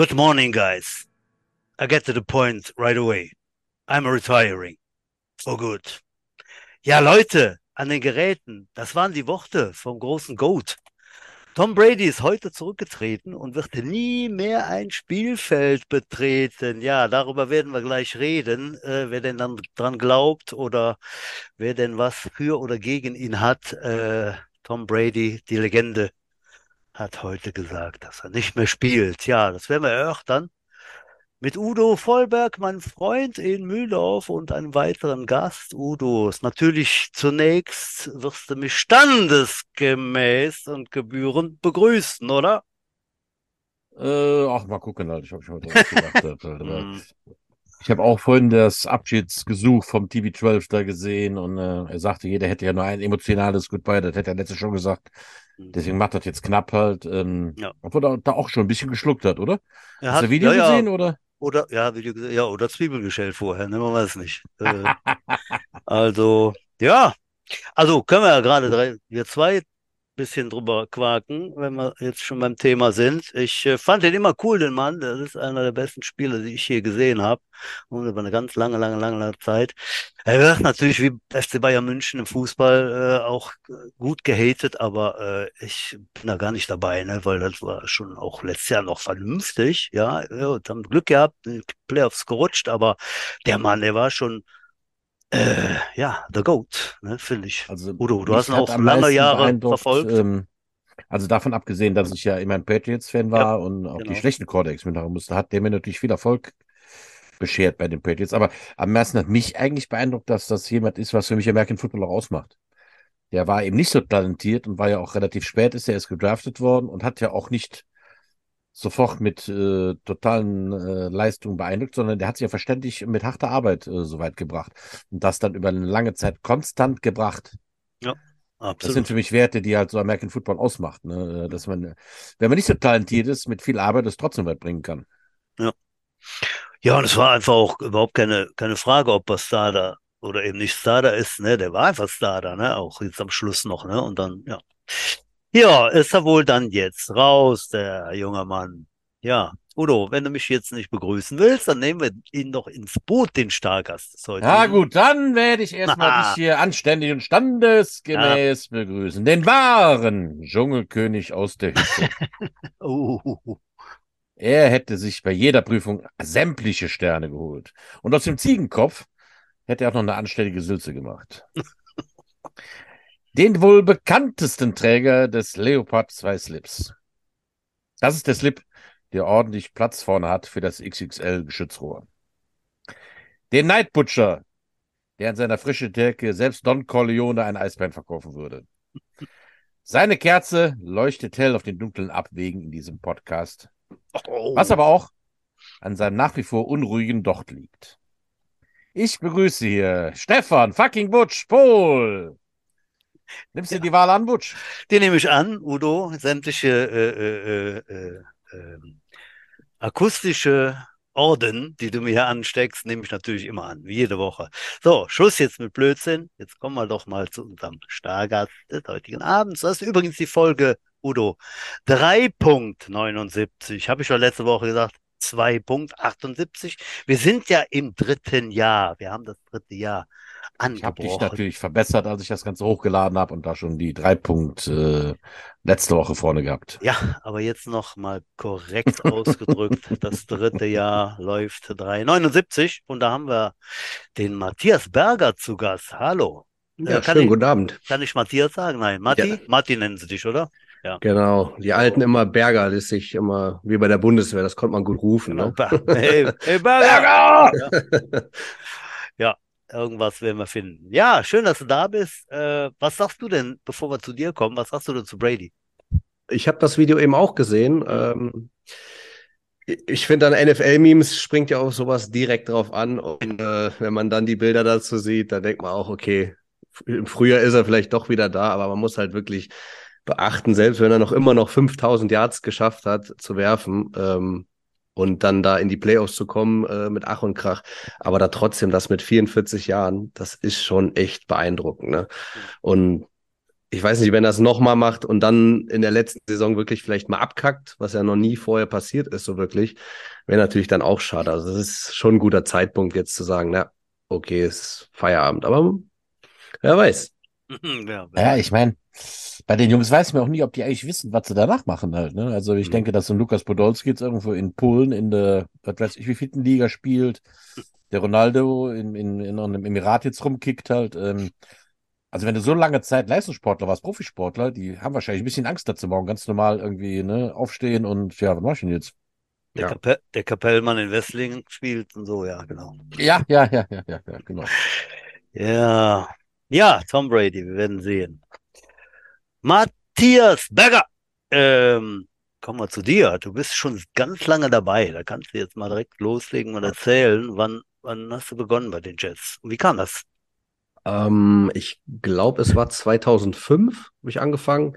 Good morning, guys. I get to the point right away. I'm retiring. For good. Ja, Leute, an den Geräten, das waren die Worte vom großen Goat. Tom Brady ist heute zurückgetreten und wird nie mehr ein Spielfeld betreten. Ja, darüber werden wir gleich reden, äh, wer denn dann dran glaubt oder wer denn was für oder gegen ihn hat. Äh, Tom Brady, die Legende, hat heute gesagt, dass er nicht mehr spielt. Ja, das werden wir erörtern mit Udo Vollberg, mein Freund in Mühldorf und einem weiteren Gast. Udo, natürlich zunächst wirst du mich standesgemäß und gebührend begrüßen, oder? Äh, ach, mal gucken, halt. ich habe schon gedacht. Hm. ich habe auch vorhin das Abschiedsgesuch vom TV12 da gesehen und äh, er sagte, jeder hätte ja nur ein emotionales Goodbye, das hätte er letztes schon gesagt. Deswegen macht das jetzt knapp halt. Ähm, ja. Obwohl er da auch schon ein bisschen geschluckt hat, oder? Er Hast du Video ja, gesehen, ja. oder? Oder, ja, du gesagt ja, oder Zwiebelgeschält vorher, ne, man weiß nicht. Äh, also, ja. Also können wir ja gerade drei, wir zwei bisschen drüber quaken, wenn wir jetzt schon beim Thema sind. Ich äh, fand den immer cool, den Mann. Das ist einer der besten Spieler, die ich hier gesehen habe. Und über eine ganz lange, lange, lange, lange Zeit. Er wird natürlich wie FC Bayern München im Fußball äh, auch gut gehatet, aber äh, ich bin da gar nicht dabei, ne? weil das war schon auch letztes Jahr noch vernünftig. Ja, ja und haben Glück gehabt, Playoffs gerutscht, aber der Mann, der war schon äh, ja, The Goat, ne, finde ich. Also, Udo, du hast ihn auch lange Jahre verfolgt. Ähm, also davon abgesehen, dass ich ja immer ein Patriots-Fan war ja, und auch genau. die schlechten Quarterbacks mitmachen musste, hat der mir natürlich viel Erfolg beschert bei den Patriots. Aber am meisten hat mich eigentlich beeindruckt, dass das jemand ist, was für mich American Football auch ausmacht. Der war eben nicht so talentiert und war ja auch relativ spät, ist er erst gedraftet worden und hat ja auch nicht sofort mit äh, totalen äh, Leistungen beeindruckt, sondern der hat sich ja verständlich mit harter Arbeit äh, so weit gebracht. Und das dann über eine lange Zeit konstant gebracht. Ja. Absolut. Das sind für mich Werte, die halt so American Football ausmacht, ne? dass man, wenn man nicht so talentiert ist, mit viel Arbeit es trotzdem weit bringen kann. Ja. Ja, und es war einfach auch überhaupt keine, keine Frage, ob er da oder eben nicht da ist, ne? Der war einfach da, ne? Auch jetzt am Schluss noch, ne? Und dann, ja. Ja, ist er wohl dann jetzt raus, der junge Mann. Ja, Udo, wenn du mich jetzt nicht begrüßen willst, dann nehmen wir ihn doch ins Boot, den Stargast des heutigen. Ja gut, dann werde ich erstmal dich hier anständig und standesgemäß ja. begrüßen. Den wahren Dschungelkönig aus der Hütte. uh. Er hätte sich bei jeder Prüfung sämtliche Sterne geholt. Und aus dem Ziegenkopf hätte er auch noch eine anständige Sülze gemacht. den wohl bekanntesten Träger des Leopard 2 Slips. Das ist der Slip, der ordentlich Platz vorne hat für das XXL Geschützrohr. Den Night Butcher, der in seiner frischen Decke selbst Don Corleone ein Eisbein verkaufen würde. Seine Kerze leuchtet hell auf den dunklen Abwegen in diesem Podcast. Oh. Was aber auch an seinem nach wie vor unruhigen Docht liegt. Ich begrüße hier Stefan fucking Butch Pohl. Nimmst du ja. die Wahl an, Butch? Die nehme ich an, Udo. Sämtliche äh, äh, äh, ähm, akustische Orden, die du mir hier ansteckst, nehme ich natürlich immer an, wie jede Woche. So, Schluss jetzt mit Blödsinn. Jetzt kommen wir doch mal zu unserem Stargast des heutigen Abends. Das ist übrigens die Folge, Udo, 3.79. Habe ich schon letzte Woche gesagt, 2.78. Wir sind ja im dritten Jahr. Wir haben das dritte Jahr angebrochen. Ich habe dich natürlich verbessert, als ich das Ganze hochgeladen habe und da schon die drei Punkt äh, letzte Woche vorne gehabt. Ja, aber jetzt noch mal korrekt ausgedrückt. Das dritte Jahr läuft 3,79 und da haben wir den Matthias Berger zu Gast. Hallo. Ja, äh, schönen ich, guten Abend. Kann ich Matthias sagen? Nein, Matti? Ja. Matti nennen sie dich, oder? Ja. Genau. Die alten immer Berger, das sich immer wie bei der Bundeswehr, das konnte man gut rufen. Ne? Hey, hey Berger! Ja. ja irgendwas werden wir finden. Ja, schön, dass du da bist. Äh, was sagst du denn, bevor wir zu dir kommen, was sagst du denn zu Brady? Ich habe das Video eben auch gesehen. Ähm, ich finde, an NFL-Memes springt ja auch sowas direkt drauf an. Und äh, wenn man dann die Bilder dazu sieht, dann denkt man auch, okay, im Frühjahr ist er vielleicht doch wieder da, aber man muss halt wirklich beachten, selbst wenn er noch immer noch 5000 Yards geschafft hat zu werfen, ähm, und dann da in die Playoffs zu kommen äh, mit Ach und Krach. Aber da trotzdem das mit 44 Jahren, das ist schon echt beeindruckend. Ne? Und ich weiß nicht, wenn er es nochmal macht und dann in der letzten Saison wirklich vielleicht mal abkackt, was ja noch nie vorher passiert ist, so wirklich, wäre natürlich dann auch schade. Also das ist schon ein guter Zeitpunkt, jetzt zu sagen, na, okay, ist Feierabend. Aber wer weiß. ja, ja, ich meine, bei den Jungs weiß man auch nie, ob die eigentlich wissen, was sie danach machen halt. Ne? Also ich mhm. denke, dass so ein Lukas Podolski jetzt irgendwo in Polen in der, was weiß ich, wie vierten Liga spielt, der Ronaldo in, in, in einem Emirat jetzt rumkickt halt. Ähm, also wenn du so lange Zeit Leistungssportler warst, Profisportler, die haben wahrscheinlich ein bisschen Angst dazu morgen ganz normal irgendwie ne, aufstehen und ja, was mach ich denn jetzt? Der, ja. Kapell, der Kapellmann in Wesslingen spielt und so, ja, genau. Ja, ja, ja, ja, ja, ja genau. Ja, ja, Tom Brady, wir werden sehen. Matthias Berger, ähm, kommen wir zu dir. Du bist schon ganz lange dabei. Da kannst du jetzt mal direkt loslegen und erzählen, wann, wann hast du begonnen bei den Jets? Und wie kam das? Ähm, ich glaube, es war 2005, habe ich angefangen.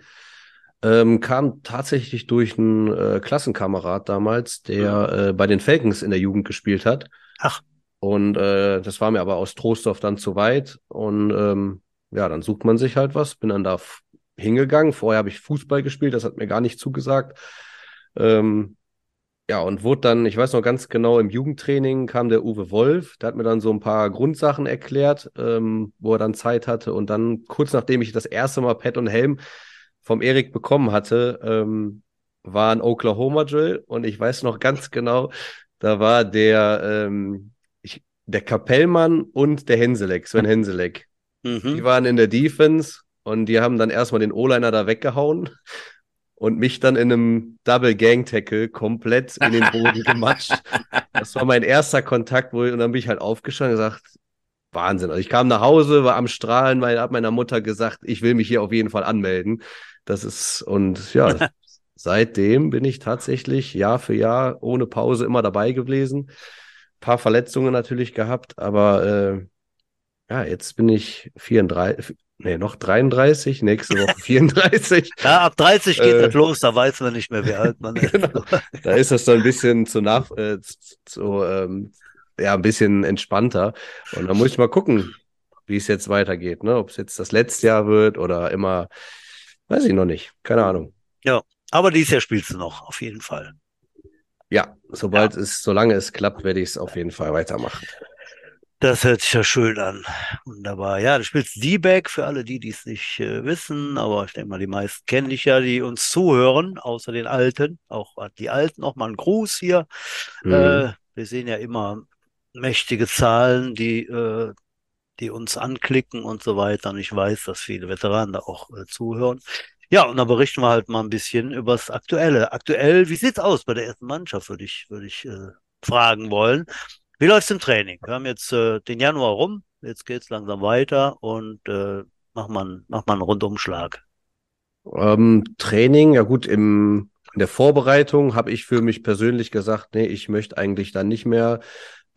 Ähm, kam tatsächlich durch einen äh, Klassenkamerad damals, der mhm. äh, bei den Falcons in der Jugend gespielt hat. Ach. Und äh, das war mir aber aus Trostorf dann zu weit. Und ähm, ja, dann sucht man sich halt was. Bin dann da hingegangen. Vorher habe ich Fußball gespielt, das hat mir gar nicht zugesagt. Ähm, ja, und wurde dann, ich weiß noch ganz genau, im Jugendtraining kam der Uwe Wolf, der hat mir dann so ein paar Grundsachen erklärt, ähm, wo er dann Zeit hatte. Und dann, kurz nachdem ich das erste Mal Pad und Helm vom Erik bekommen hatte, ähm, war ein Oklahoma Drill. Und ich weiß noch ganz genau, da war der, ähm, der Kapellmann und der Henseleck, Sven Henseleck. Mhm. Die waren in der Defense und die haben dann erstmal den O-Liner da weggehauen und mich dann in einem Double Gang Tackle komplett in den Boden gematscht. Das war mein erster Kontakt, wo ich, und dann bin ich halt aufgestanden und gesagt, Wahnsinn. Also ich kam nach Hause, war am Strahlen, weil habe meiner Mutter gesagt, ich will mich hier auf jeden Fall anmelden. Das ist und ja, seitdem bin ich tatsächlich Jahr für Jahr ohne Pause immer dabei gewesen. Ein paar Verletzungen natürlich gehabt, aber äh, ja, jetzt bin ich 34, Nee, noch 33, nächste Woche 34. ja, ab 30 geht äh, das los, da weiß man nicht mehr, wie alt man ist. Genau. Da ist das so ein bisschen zu nach, äh, zu, ähm, ja, ein bisschen entspannter. Und da muss ich mal gucken, wie es jetzt weitergeht, ne? Ob es jetzt das letzte Jahr wird oder immer, weiß ich noch nicht. Keine Ahnung. Ja, aber dieses Jahr spielst du noch, auf jeden Fall. Ja, sobald ja. es, solange es klappt, werde ich es auf jeden Fall weitermachen. Das hört sich ja schön an. Wunderbar. Ja, du spielst D-Back für alle die, die es nicht äh, wissen, aber ich denke mal, die meisten kennen dich ja, die uns zuhören, außer den Alten. Auch die Alten noch mal einen Gruß hier. Mhm. Äh, wir sehen ja immer mächtige Zahlen, die, äh, die uns anklicken und so weiter. Und ich weiß, dass viele Veteranen da auch äh, zuhören. Ja, und dann berichten wir halt mal ein bisschen über das Aktuelle. Aktuell, wie sieht's aus bei der ersten Mannschaft, würde ich, würde ich äh, fragen wollen. Wie läuft's im Training? Wir haben jetzt äh, den Januar rum, jetzt geht's langsam weiter und äh, macht man macht man einen Rundumschlag. Ähm, Training, ja gut, im, in der Vorbereitung habe ich für mich persönlich gesagt, nee, ich möchte eigentlich dann nicht mehr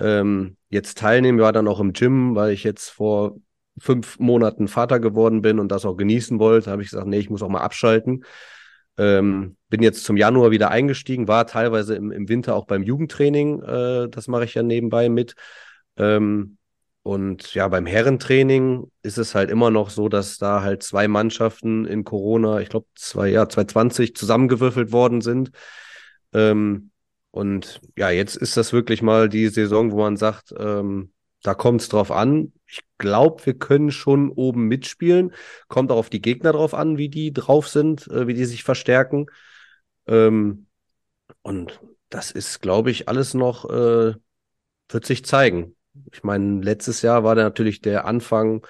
ähm, jetzt teilnehmen. Ich war dann auch im Gym, weil ich jetzt vor fünf Monaten Vater geworden bin und das auch genießen wollte, habe ich gesagt, nee, ich muss auch mal abschalten. Ähm, bin jetzt zum Januar wieder eingestiegen, war teilweise im, im Winter auch beim Jugendtraining, äh, das mache ich ja nebenbei mit. Ähm, und ja, beim Herrentraining ist es halt immer noch so, dass da halt zwei Mannschaften in Corona, ich glaube, zwei, ja, 2020 zusammengewürfelt worden sind. Ähm, und ja, jetzt ist das wirklich mal die Saison, wo man sagt, ähm, da kommt es drauf an. Ich glaube, wir können schon oben mitspielen. Kommt auch auf die Gegner drauf an, wie die drauf sind, äh, wie die sich verstärken. Ähm, und das ist, glaube ich, alles noch, äh, wird sich zeigen. Ich meine, letztes Jahr war natürlich der Anfang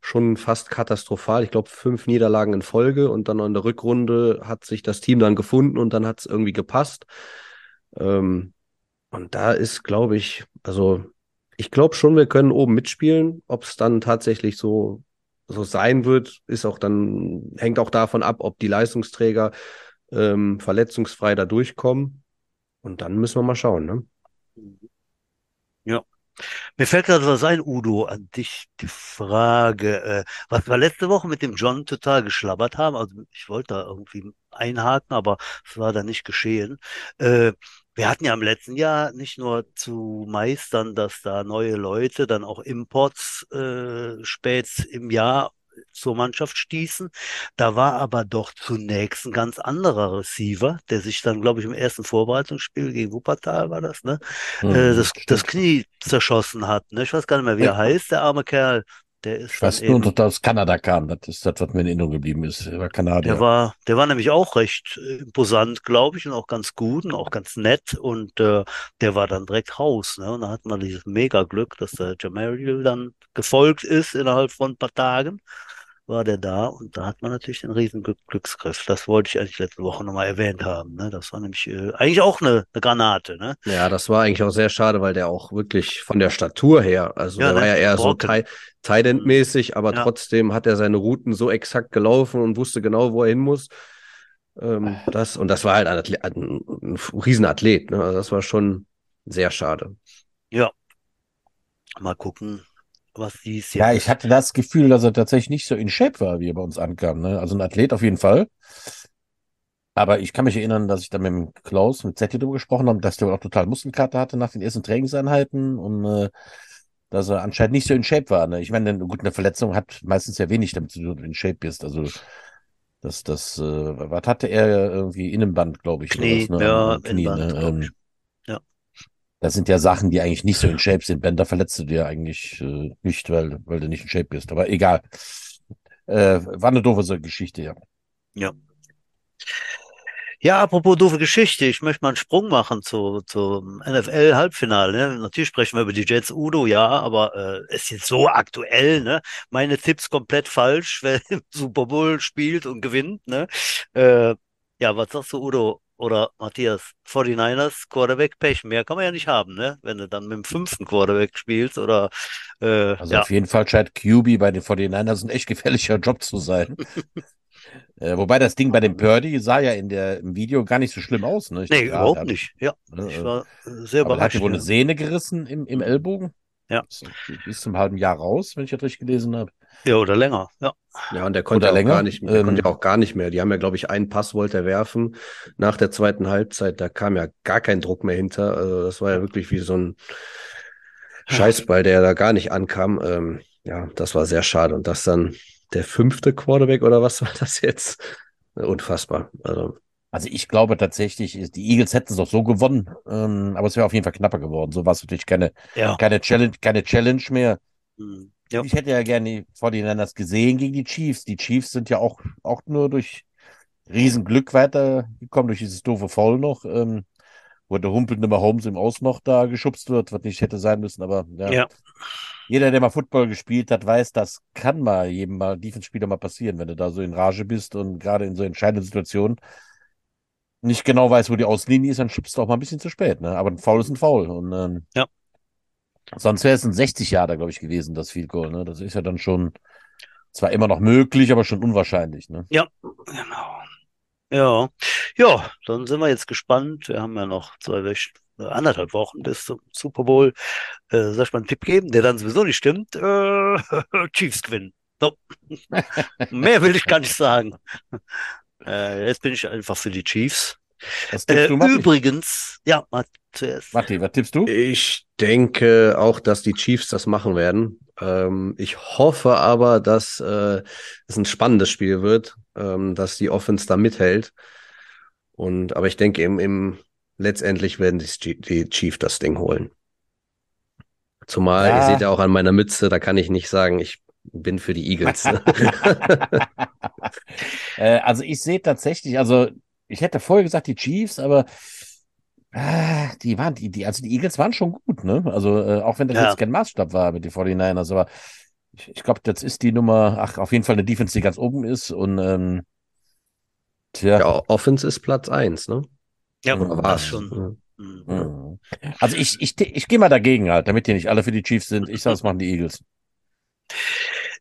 schon fast katastrophal. Ich glaube, fünf Niederlagen in Folge und dann in der Rückrunde hat sich das Team dann gefunden und dann hat es irgendwie gepasst. Ähm, und da ist, glaube ich, also ich glaube schon, wir können oben mitspielen. Ob es dann tatsächlich so, so sein wird, ist auch dann, hängt auch davon ab, ob die Leistungsträger ähm, verletzungsfrei da durchkommen. Und dann müssen wir mal schauen, ne? Ja. Mir fällt gerade was ein, Udo, an dich die Frage, äh, was wir letzte Woche mit dem John total geschlabbert haben, also ich wollte da irgendwie einhaken, aber es war da nicht geschehen. Äh, wir hatten ja im letzten Jahr nicht nur zu meistern, dass da neue Leute dann auch Imports äh, spät im Jahr zur Mannschaft stießen. Da war aber doch zunächst ein ganz anderer Receiver, der sich dann, glaube ich, im ersten Vorbereitungsspiel gegen Wuppertal war das, ne? Mhm, das, das Knie zerschossen hat. Ne? Ich weiß gar nicht mehr, wie er heißt, der arme Kerl. Der ist ich weiß nur, dass er aus Kanada kam. Das ist das, was mir in Erinnerung geblieben ist. Er war Kanadier. Der war, der war nämlich auch recht äh, imposant, glaube ich, und auch ganz gut und auch ganz nett. Und äh, der war dann direkt raus. Ne? Und da hat man dieses Mega-Glück, dass der Jamariel dann gefolgt ist innerhalb von ein paar Tagen war der da und da hat man natürlich den riesen Glücksgriff. Das wollte ich eigentlich letzte Woche nochmal erwähnt haben. Ne? Das war nämlich äh, eigentlich auch eine, eine, Granate. Ne? Ja, das war eigentlich auch sehr schade, weil der auch wirklich von der Statur her, also ja, der ne? war ja eher Brocken. so Tident-mäßig, aber ja. trotzdem hat er seine Routen so exakt gelaufen und wusste genau, wo er hin muss. Ähm, das, und das war halt ein, Athlet, ein, ein Riesenathlet. Ne? Also das war schon sehr schade. Ja. Mal gucken, was dies Ja, ich hatte das Gefühl, dass er tatsächlich nicht so in Shape war, wie er bei uns ankam. Ne? Also ein Athlet auf jeden Fall. Aber ich kann mich erinnern, dass ich da mit dem Klaus, mit Zetti drüber gesprochen habe, dass der auch total Muskelkater hatte nach den ersten Trainingseinheiten und äh, dass er anscheinend nicht so in Shape war. Ne? Ich meine, gut, eine Verletzung hat meistens ja wenig damit zu tun, du in Shape bist. Also das, das, äh, was hatte er irgendwie Innenband, glaube ich. Knie, was, ne? ja, Knie, Innenband, ne? Das sind ja Sachen, die eigentlich nicht so in Shape sind. Ben, da verletzt du dir eigentlich äh, nicht, weil, weil du nicht in Shape bist. Aber egal. Äh, war eine doofe Geschichte, ja. Ja. Ja, apropos doofe Geschichte, ich möchte mal einen Sprung machen zu, zum NFL-Halbfinale. Ne? Natürlich sprechen wir über die Jets Udo, ja, aber äh, ist jetzt so aktuell, ne? Meine Tipps komplett falsch, wer im Super Bowl spielt und gewinnt, ne? Äh, ja, was sagst du, Udo? Oder Matthias, 49ers, Quarterback, Pech. Mehr kann man ja nicht haben, ne? Wenn du dann mit dem fünften Quarterback spielst oder. Äh, also ja. auf jeden Fall scheint QB bei den 49ers ein echt gefährlicher Job zu sein. äh, wobei das Ding bei dem Purdy sah ja in der, im Video gar nicht so schlimm aus, ne? Ich nee, überhaupt hat, nicht. Ja, ne, ich war sehr überrascht. Hat wohl eine Sehne gerissen im, im Ellbogen? Ja. Bis zum halben Jahr raus, wenn ich das richtig gelesen habe. Ja, oder länger, ja. Ja, und der konnte oder auch länger. gar nicht mehr. Der ähm, konnte auch gar nicht mehr. Die haben ja, glaube ich, einen Pass wollte er werfen nach der zweiten Halbzeit. Da kam ja gar kein Druck mehr hinter. Also das war ja wirklich wie so ein Scheißball, der da gar nicht ankam. Ähm, ja, das war sehr schade. Und das dann der fünfte Quarterback oder was war das jetzt? Unfassbar. Also also ich glaube tatsächlich, die Eagles hätten es auch so gewonnen, ähm, aber es wäre auf jeden Fall knapper geworden. So war es natürlich keine, ja. keine, Challenge, keine Challenge mehr. Mhm. Ja. Ich hätte ja gerne die 49ers gesehen gegen die Chiefs. Die Chiefs sind ja auch, auch nur durch Riesenglück weitergekommen, durch dieses doofe Foul noch, ähm, wo der humpelnde Holmes im Aus noch da geschubst wird, was nicht hätte sein müssen, aber ja. ja. Jeder, der mal Football gespielt hat, weiß, das kann mal jedem mal Defense-Spieler mal passieren, wenn du da so in Rage bist und gerade in so entscheidenden Situationen nicht genau weiß, wo die Auslinie ist, dann schubst du auch mal ein bisschen zu spät. Ne? Aber ein Foul ist ein Foul. Und, ähm, ja. Sonst wäre es ein 60 Jahre, glaube ich, gewesen, das Field Goal. Ne? Das ist ja dann schon zwar immer noch möglich, aber schon unwahrscheinlich. Ne? Ja, genau. Ja, ja, dann sind wir jetzt gespannt. Wir haben ja noch zwei Wochen, äh, anderthalb Wochen bis zum Super Bowl. Äh, soll ich mal einen Tipp geben, der dann sowieso nicht stimmt? Äh, Chiefs gewinnen. So. Mehr will ich gar nicht sagen. Äh, jetzt bin ich einfach für die Chiefs. Was tippst äh, du, Matti? Übrigens, ja, zuerst. Matti, was tippst du? Ich denke auch, dass die Chiefs das machen werden. Ähm, ich hoffe aber, dass äh, es ein spannendes Spiel wird, ähm, dass die Offense da mithält. Und aber ich denke, im, im letztendlich werden die, die Chiefs das Ding holen. Zumal, ja. ihr seht ja auch an meiner Mütze, da kann ich nicht sagen, ich bin für die Eagles. Äh, also ich sehe tatsächlich, also ich hätte vorher gesagt die Chiefs, aber äh, die waren, die, die, also die Eagles waren schon gut, ne? Also äh, auch wenn das ja. jetzt kein Maßstab war mit den 49ers, aber ich, ich glaube, das ist die Nummer, ach, auf jeden Fall eine Defense, die ganz oben ist und ähm, tja. Ja, Offense ist Platz 1, ne? Ja, war es schon. Mhm. Also ich, ich, ich gehe mal dagegen halt, damit die nicht alle für die Chiefs sind. Ich sage, das machen die Eagles.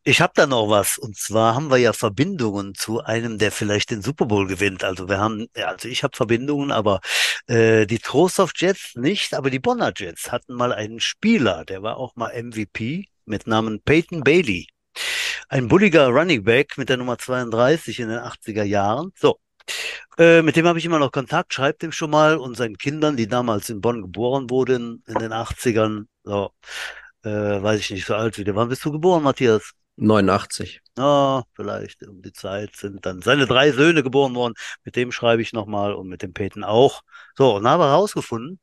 Ich habe da noch was. Und zwar haben wir ja Verbindungen zu einem, der vielleicht den Super Bowl gewinnt. Also wir haben, also ich habe Verbindungen, aber äh, die Trostorf Jets nicht, aber die Bonner Jets hatten mal einen Spieler, der war auch mal MVP mit Namen Peyton Bailey. Ein bulliger Running Back mit der Nummer 32 in den 80er Jahren. So. Äh, mit dem habe ich immer noch Kontakt, schreibt ihm schon mal und seinen Kindern, die damals in Bonn geboren wurden in den 80ern. So äh, weiß ich nicht, so alt wie der. Wann bist du geboren, Matthias? 89. Ah, vielleicht um die Zeit sind dann seine drei Söhne geboren worden. Mit dem schreibe ich nochmal und mit dem Peten auch. So, und habe herausgefunden,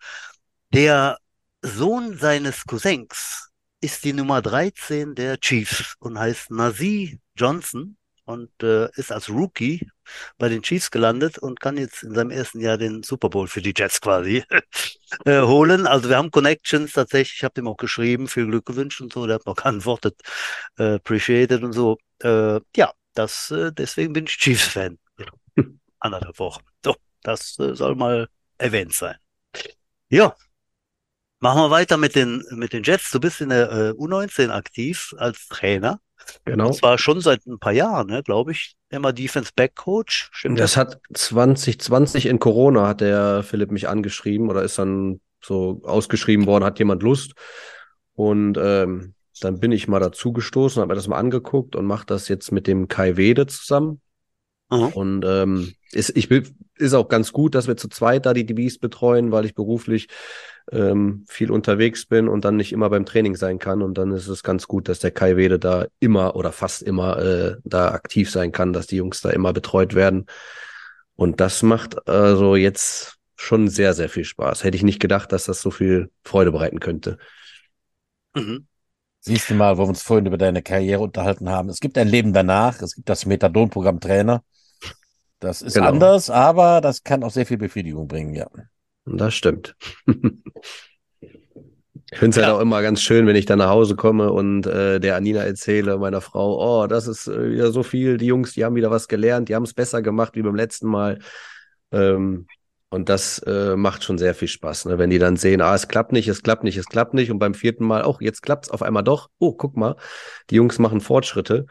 der Sohn seines Cousins ist die Nummer 13 der Chiefs und heißt Nazi Johnson und äh, ist als Rookie bei den Chiefs gelandet und kann jetzt in seinem ersten Jahr den Super Bowl für die Jets quasi äh, holen. Also wir haben Connections tatsächlich. Ich habe dem auch geschrieben, viel Glück gewünscht und so. Der hat noch geantwortet, äh, appreciated und so. Äh, ja, das äh, deswegen bin ich Chiefs-Fan. Anderthalb Wochen. So, das äh, soll mal erwähnt sein. Ja, Machen wir weiter mit den, mit den Jets. Du bist in der äh, U19 aktiv als Trainer. Genau. Und zwar schon seit ein paar Jahren, ne, glaube ich. Immer Defense Back Coach. Stimmt das, das hat 2020 in Corona hat der Philipp mich angeschrieben oder ist dann so ausgeschrieben worden, hat jemand Lust. Und ähm, dann bin ich mal dazu gestoßen, habe mir das mal angeguckt und mache das jetzt mit dem Kai Wede zusammen. Mhm. Und ähm, ist, ich will, ist auch ganz gut, dass wir zu zweit da die DBs betreuen, weil ich beruflich ähm, viel unterwegs bin und dann nicht immer beim Training sein kann. Und dann ist es ganz gut, dass der Kai Wede da immer oder fast immer äh, da aktiv sein kann, dass die Jungs da immer betreut werden. Und das macht also jetzt schon sehr, sehr viel Spaß. Hätte ich nicht gedacht, dass das so viel Freude bereiten könnte. Mhm. Siehst du mal, wo wir uns vorhin über deine Karriere unterhalten haben. Es gibt ein Leben danach. Es gibt das Methadon-Programm Trainer. Das ist genau. anders, aber das kann auch sehr viel Befriedigung bringen, ja. Das stimmt. Ich finde es halt ja. halt auch immer ganz schön, wenn ich dann nach Hause komme und äh, der Anina erzähle, meiner Frau, oh, das ist äh, wieder so viel, die Jungs, die haben wieder was gelernt, die haben es besser gemacht wie beim letzten Mal. Ähm, und das äh, macht schon sehr viel Spaß, ne? wenn die dann sehen, ah, es klappt nicht, es klappt nicht, es klappt nicht. Und beim vierten Mal, oh, jetzt klappt es auf einmal doch. Oh, guck mal, die Jungs machen Fortschritte.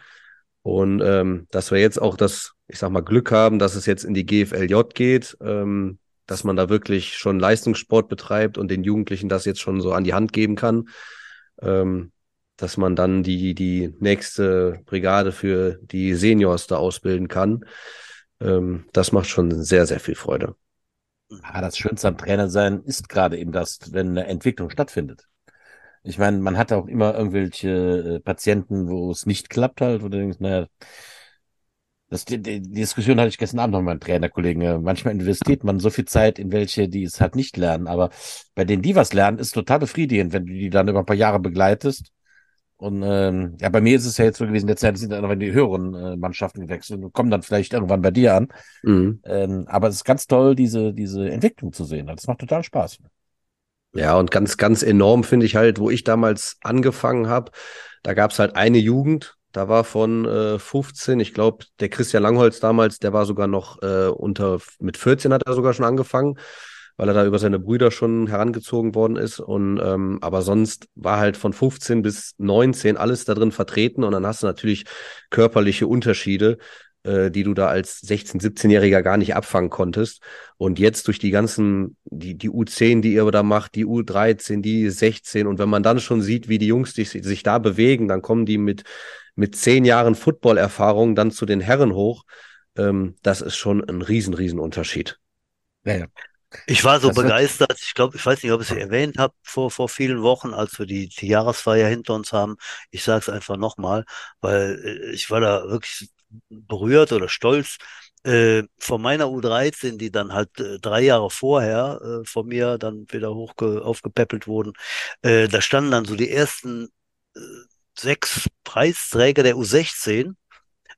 Und ähm, dass wir jetzt auch das, ich sag mal, Glück haben, dass es jetzt in die GFLJ geht, ähm, dass man da wirklich schon Leistungssport betreibt und den Jugendlichen das jetzt schon so an die Hand geben kann, ähm, dass man dann die, die nächste Brigade für die Seniors da ausbilden kann. Ähm, das macht schon sehr, sehr viel Freude. Ja, das Schönste am Trainer sein ist gerade eben das, wenn eine Entwicklung stattfindet. Ich meine, man hat auch immer irgendwelche äh, Patienten, wo es nicht klappt halt, wo du denkst, naja, das, die, die Diskussion hatte ich gestern Abend noch mit meinem Trainerkollegen. Manchmal investiert man so viel Zeit in welche, die es halt nicht lernen. Aber bei denen, die was lernen, ist total befriedigend, wenn du die dann über ein paar Jahre begleitest. Und ähm, ja, bei mir ist es ja jetzt so gewesen, letzte Zeit sind dann aber in die höheren äh, Mannschaften gewechselt und kommen dann vielleicht irgendwann bei dir an. Mhm. Ähm, aber es ist ganz toll, diese, diese Entwicklung zu sehen. Das macht total Spaß. Ja, und ganz, ganz enorm finde ich halt, wo ich damals angefangen habe, da gab es halt eine Jugend, da war von äh, 15, ich glaube, der Christian Langholz damals, der war sogar noch äh, unter, mit 14 hat er sogar schon angefangen, weil er da über seine Brüder schon herangezogen worden ist. Und ähm, aber sonst war halt von 15 bis 19 alles da drin vertreten und dann hast du natürlich körperliche Unterschiede, äh, die du da als 16-, 17-Jähriger gar nicht abfangen konntest. Und jetzt durch die ganzen, die, die U10, die ihr da macht, die U13, die 16, und wenn man dann schon sieht, wie die Jungs die, sich da bewegen, dann kommen die mit mit zehn Jahren Football-Erfahrung dann zu den Herren hoch, ähm, das ist schon ein riesen, riesen Unterschied. Ja, ja. Ich war so das begeistert. Ich glaube, ich weiß nicht, ob ich es erwähnt habe vor, vor vielen Wochen, als wir die, die Jahresfeier hinter uns haben. Ich sage es einfach nochmal, weil äh, ich war da wirklich berührt oder stolz, äh, von meiner U13, die dann halt äh, drei Jahre vorher äh, von mir dann wieder hoch aufgepäppelt wurden, äh, da standen dann so die ersten äh, sechs Preisträger der U16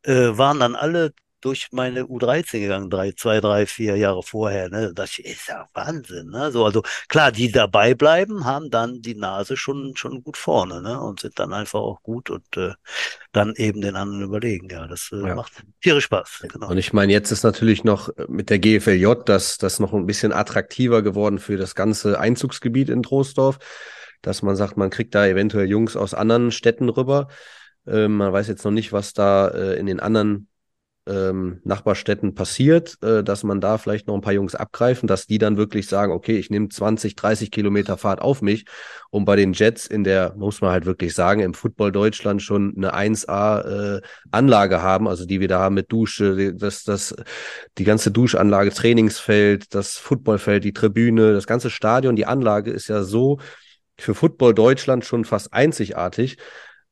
äh, waren dann alle durch meine U13 gegangen, drei, zwei, drei, vier Jahre vorher. Ne? Das ist ja Wahnsinn. Ne? So, also klar, die dabei bleiben, haben dann die Nase schon, schon gut vorne ne? und sind dann einfach auch gut und äh, dann eben den anderen überlegen. Ja, das äh, ja. macht tierisch Spaß. Genau. Und ich meine, jetzt ist natürlich noch mit der GFLJ das, das noch ein bisschen attraktiver geworden für das ganze Einzugsgebiet in Troisdorf dass man sagt, man kriegt da eventuell Jungs aus anderen Städten rüber. Ähm, man weiß jetzt noch nicht, was da äh, in den anderen ähm, Nachbarstädten passiert, äh, dass man da vielleicht noch ein paar Jungs abgreifen, dass die dann wirklich sagen, okay, ich nehme 20, 30 Kilometer Fahrt auf mich, um bei den Jets in der, muss man halt wirklich sagen, im Football Deutschland schon eine 1A äh, Anlage haben, also die wir da haben mit Dusche, das, das, die ganze Duschanlage, Trainingsfeld, das Footballfeld, die Tribüne, das ganze Stadion, die Anlage ist ja so für Football Deutschland schon fast einzigartig,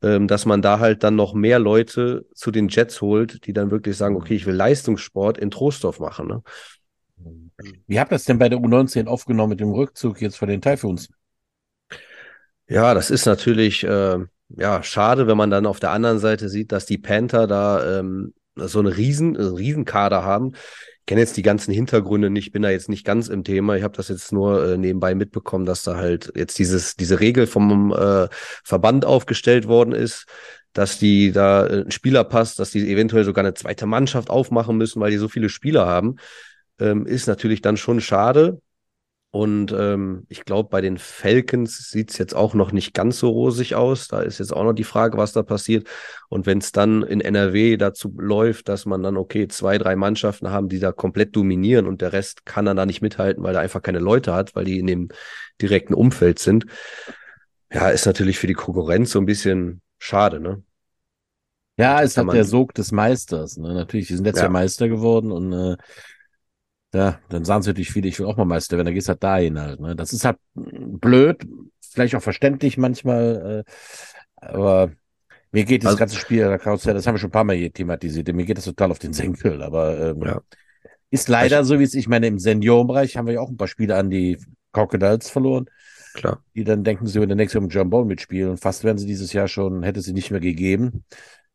ähm, dass man da halt dann noch mehr Leute zu den Jets holt, die dann wirklich sagen, okay, ich will Leistungssport in Trostorf machen. Ne? Wie habt ihr das denn bei der U19 aufgenommen mit dem Rückzug jetzt von den Typhoons? Ja, das ist natürlich äh, ja schade, wenn man dann auf der anderen Seite sieht, dass die Panther da ähm, so eine riesen, einen Riesenkader haben. Ich kenne jetzt die ganzen Hintergründe nicht, bin da jetzt nicht ganz im Thema. Ich habe das jetzt nur äh, nebenbei mitbekommen, dass da halt jetzt dieses, diese Regel vom äh, Verband aufgestellt worden ist, dass die da äh, Spieler passt, dass die eventuell sogar eine zweite Mannschaft aufmachen müssen, weil die so viele Spieler haben. Ähm, ist natürlich dann schon schade. Und ähm, ich glaube, bei den Falcons sieht es jetzt auch noch nicht ganz so rosig aus. Da ist jetzt auch noch die Frage, was da passiert. Und wenn es dann in NRW dazu läuft, dass man dann, okay, zwei, drei Mannschaften haben, die da komplett dominieren und der Rest kann dann da nicht mithalten, weil er einfach keine Leute hat, weil die in dem direkten Umfeld sind. Ja, ist natürlich für die Konkurrenz so ein bisschen schade, ne? Ja, es hat der Sog des Meisters. Ne? Natürlich, die sind letztes ja. Jahr Meister geworden und äh, ja, dann sagen sie natürlich viele, ich will auch mal Meister werden, dann gehst du halt dahin halt. Ne? Das ist halt blöd, vielleicht auch verständlich manchmal, äh, aber mir geht das also, ganze Spiel, das haben wir schon ein paar Mal hier thematisiert, mir geht das total auf den Senkel, aber ähm, ja. ist leider ich, so, wie es, ich meine, im Seniorenbereich haben wir ja auch ein paar Spiele an die Crocodiles verloren. Klar. Die dann denken, sie würden nächste Jahr im John Ball mitspielen und fast wären sie dieses Jahr schon, hätte sie nicht mehr gegeben.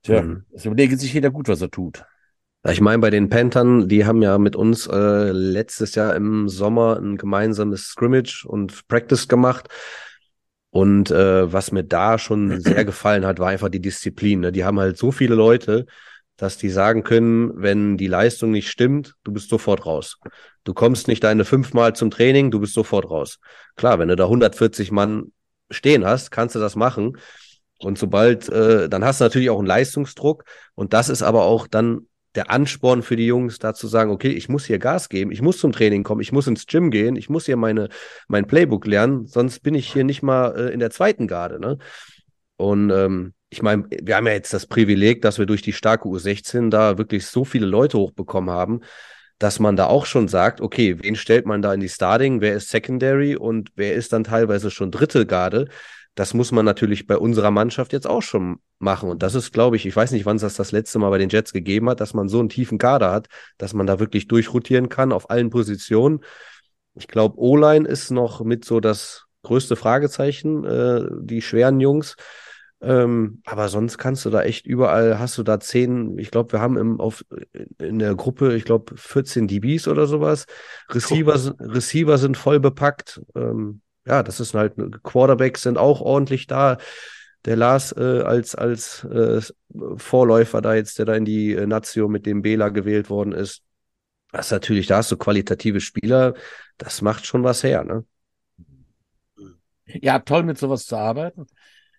Tja, mhm. es überlegt sich jeder gut, was er tut. Ich meine, bei den Panthern, die haben ja mit uns äh, letztes Jahr im Sommer ein gemeinsames Scrimmage und Practice gemacht. Und äh, was mir da schon sehr gefallen hat, war einfach die Disziplin. Ne? Die haben halt so viele Leute, dass die sagen können, wenn die Leistung nicht stimmt, du bist sofort raus. Du kommst nicht deine fünfmal zum Training, du bist sofort raus. Klar, wenn du da 140 Mann stehen hast, kannst du das machen. Und sobald, äh, dann hast du natürlich auch einen Leistungsdruck. Und das ist aber auch dann der Ansporn für die Jungs, da zu sagen, okay, ich muss hier Gas geben, ich muss zum Training kommen, ich muss ins Gym gehen, ich muss hier meine, mein Playbook lernen, sonst bin ich hier nicht mal äh, in der zweiten Garde. Ne? Und ähm, ich meine, wir haben ja jetzt das Privileg, dass wir durch die starke U16 da wirklich so viele Leute hochbekommen haben, dass man da auch schon sagt, okay, wen stellt man da in die Starting, wer ist Secondary und wer ist dann teilweise schon dritte Garde, das muss man natürlich bei unserer Mannschaft jetzt auch schon machen. Und das ist, glaube ich, ich weiß nicht, wann es das das letzte Mal bei den Jets gegeben hat, dass man so einen tiefen Kader hat, dass man da wirklich durchrotieren kann auf allen Positionen. Ich glaube, O-Line ist noch mit so das größte Fragezeichen, äh, die schweren Jungs. Ähm, aber sonst kannst du da echt überall, hast du da zehn, ich glaube, wir haben im, auf, in der Gruppe, ich glaube, 14 DBs oder sowas. Receiver, Receiver sind voll bepackt. Ähm, ja, das ist halt, Quarterbacks sind auch ordentlich da. Der Lars äh, als, als äh, Vorläufer da jetzt, der da in die äh, Nazio mit dem Bela gewählt worden ist, das ist natürlich, da hast du qualitative Spieler, das macht schon was her, ne? Ja, toll mit sowas zu arbeiten.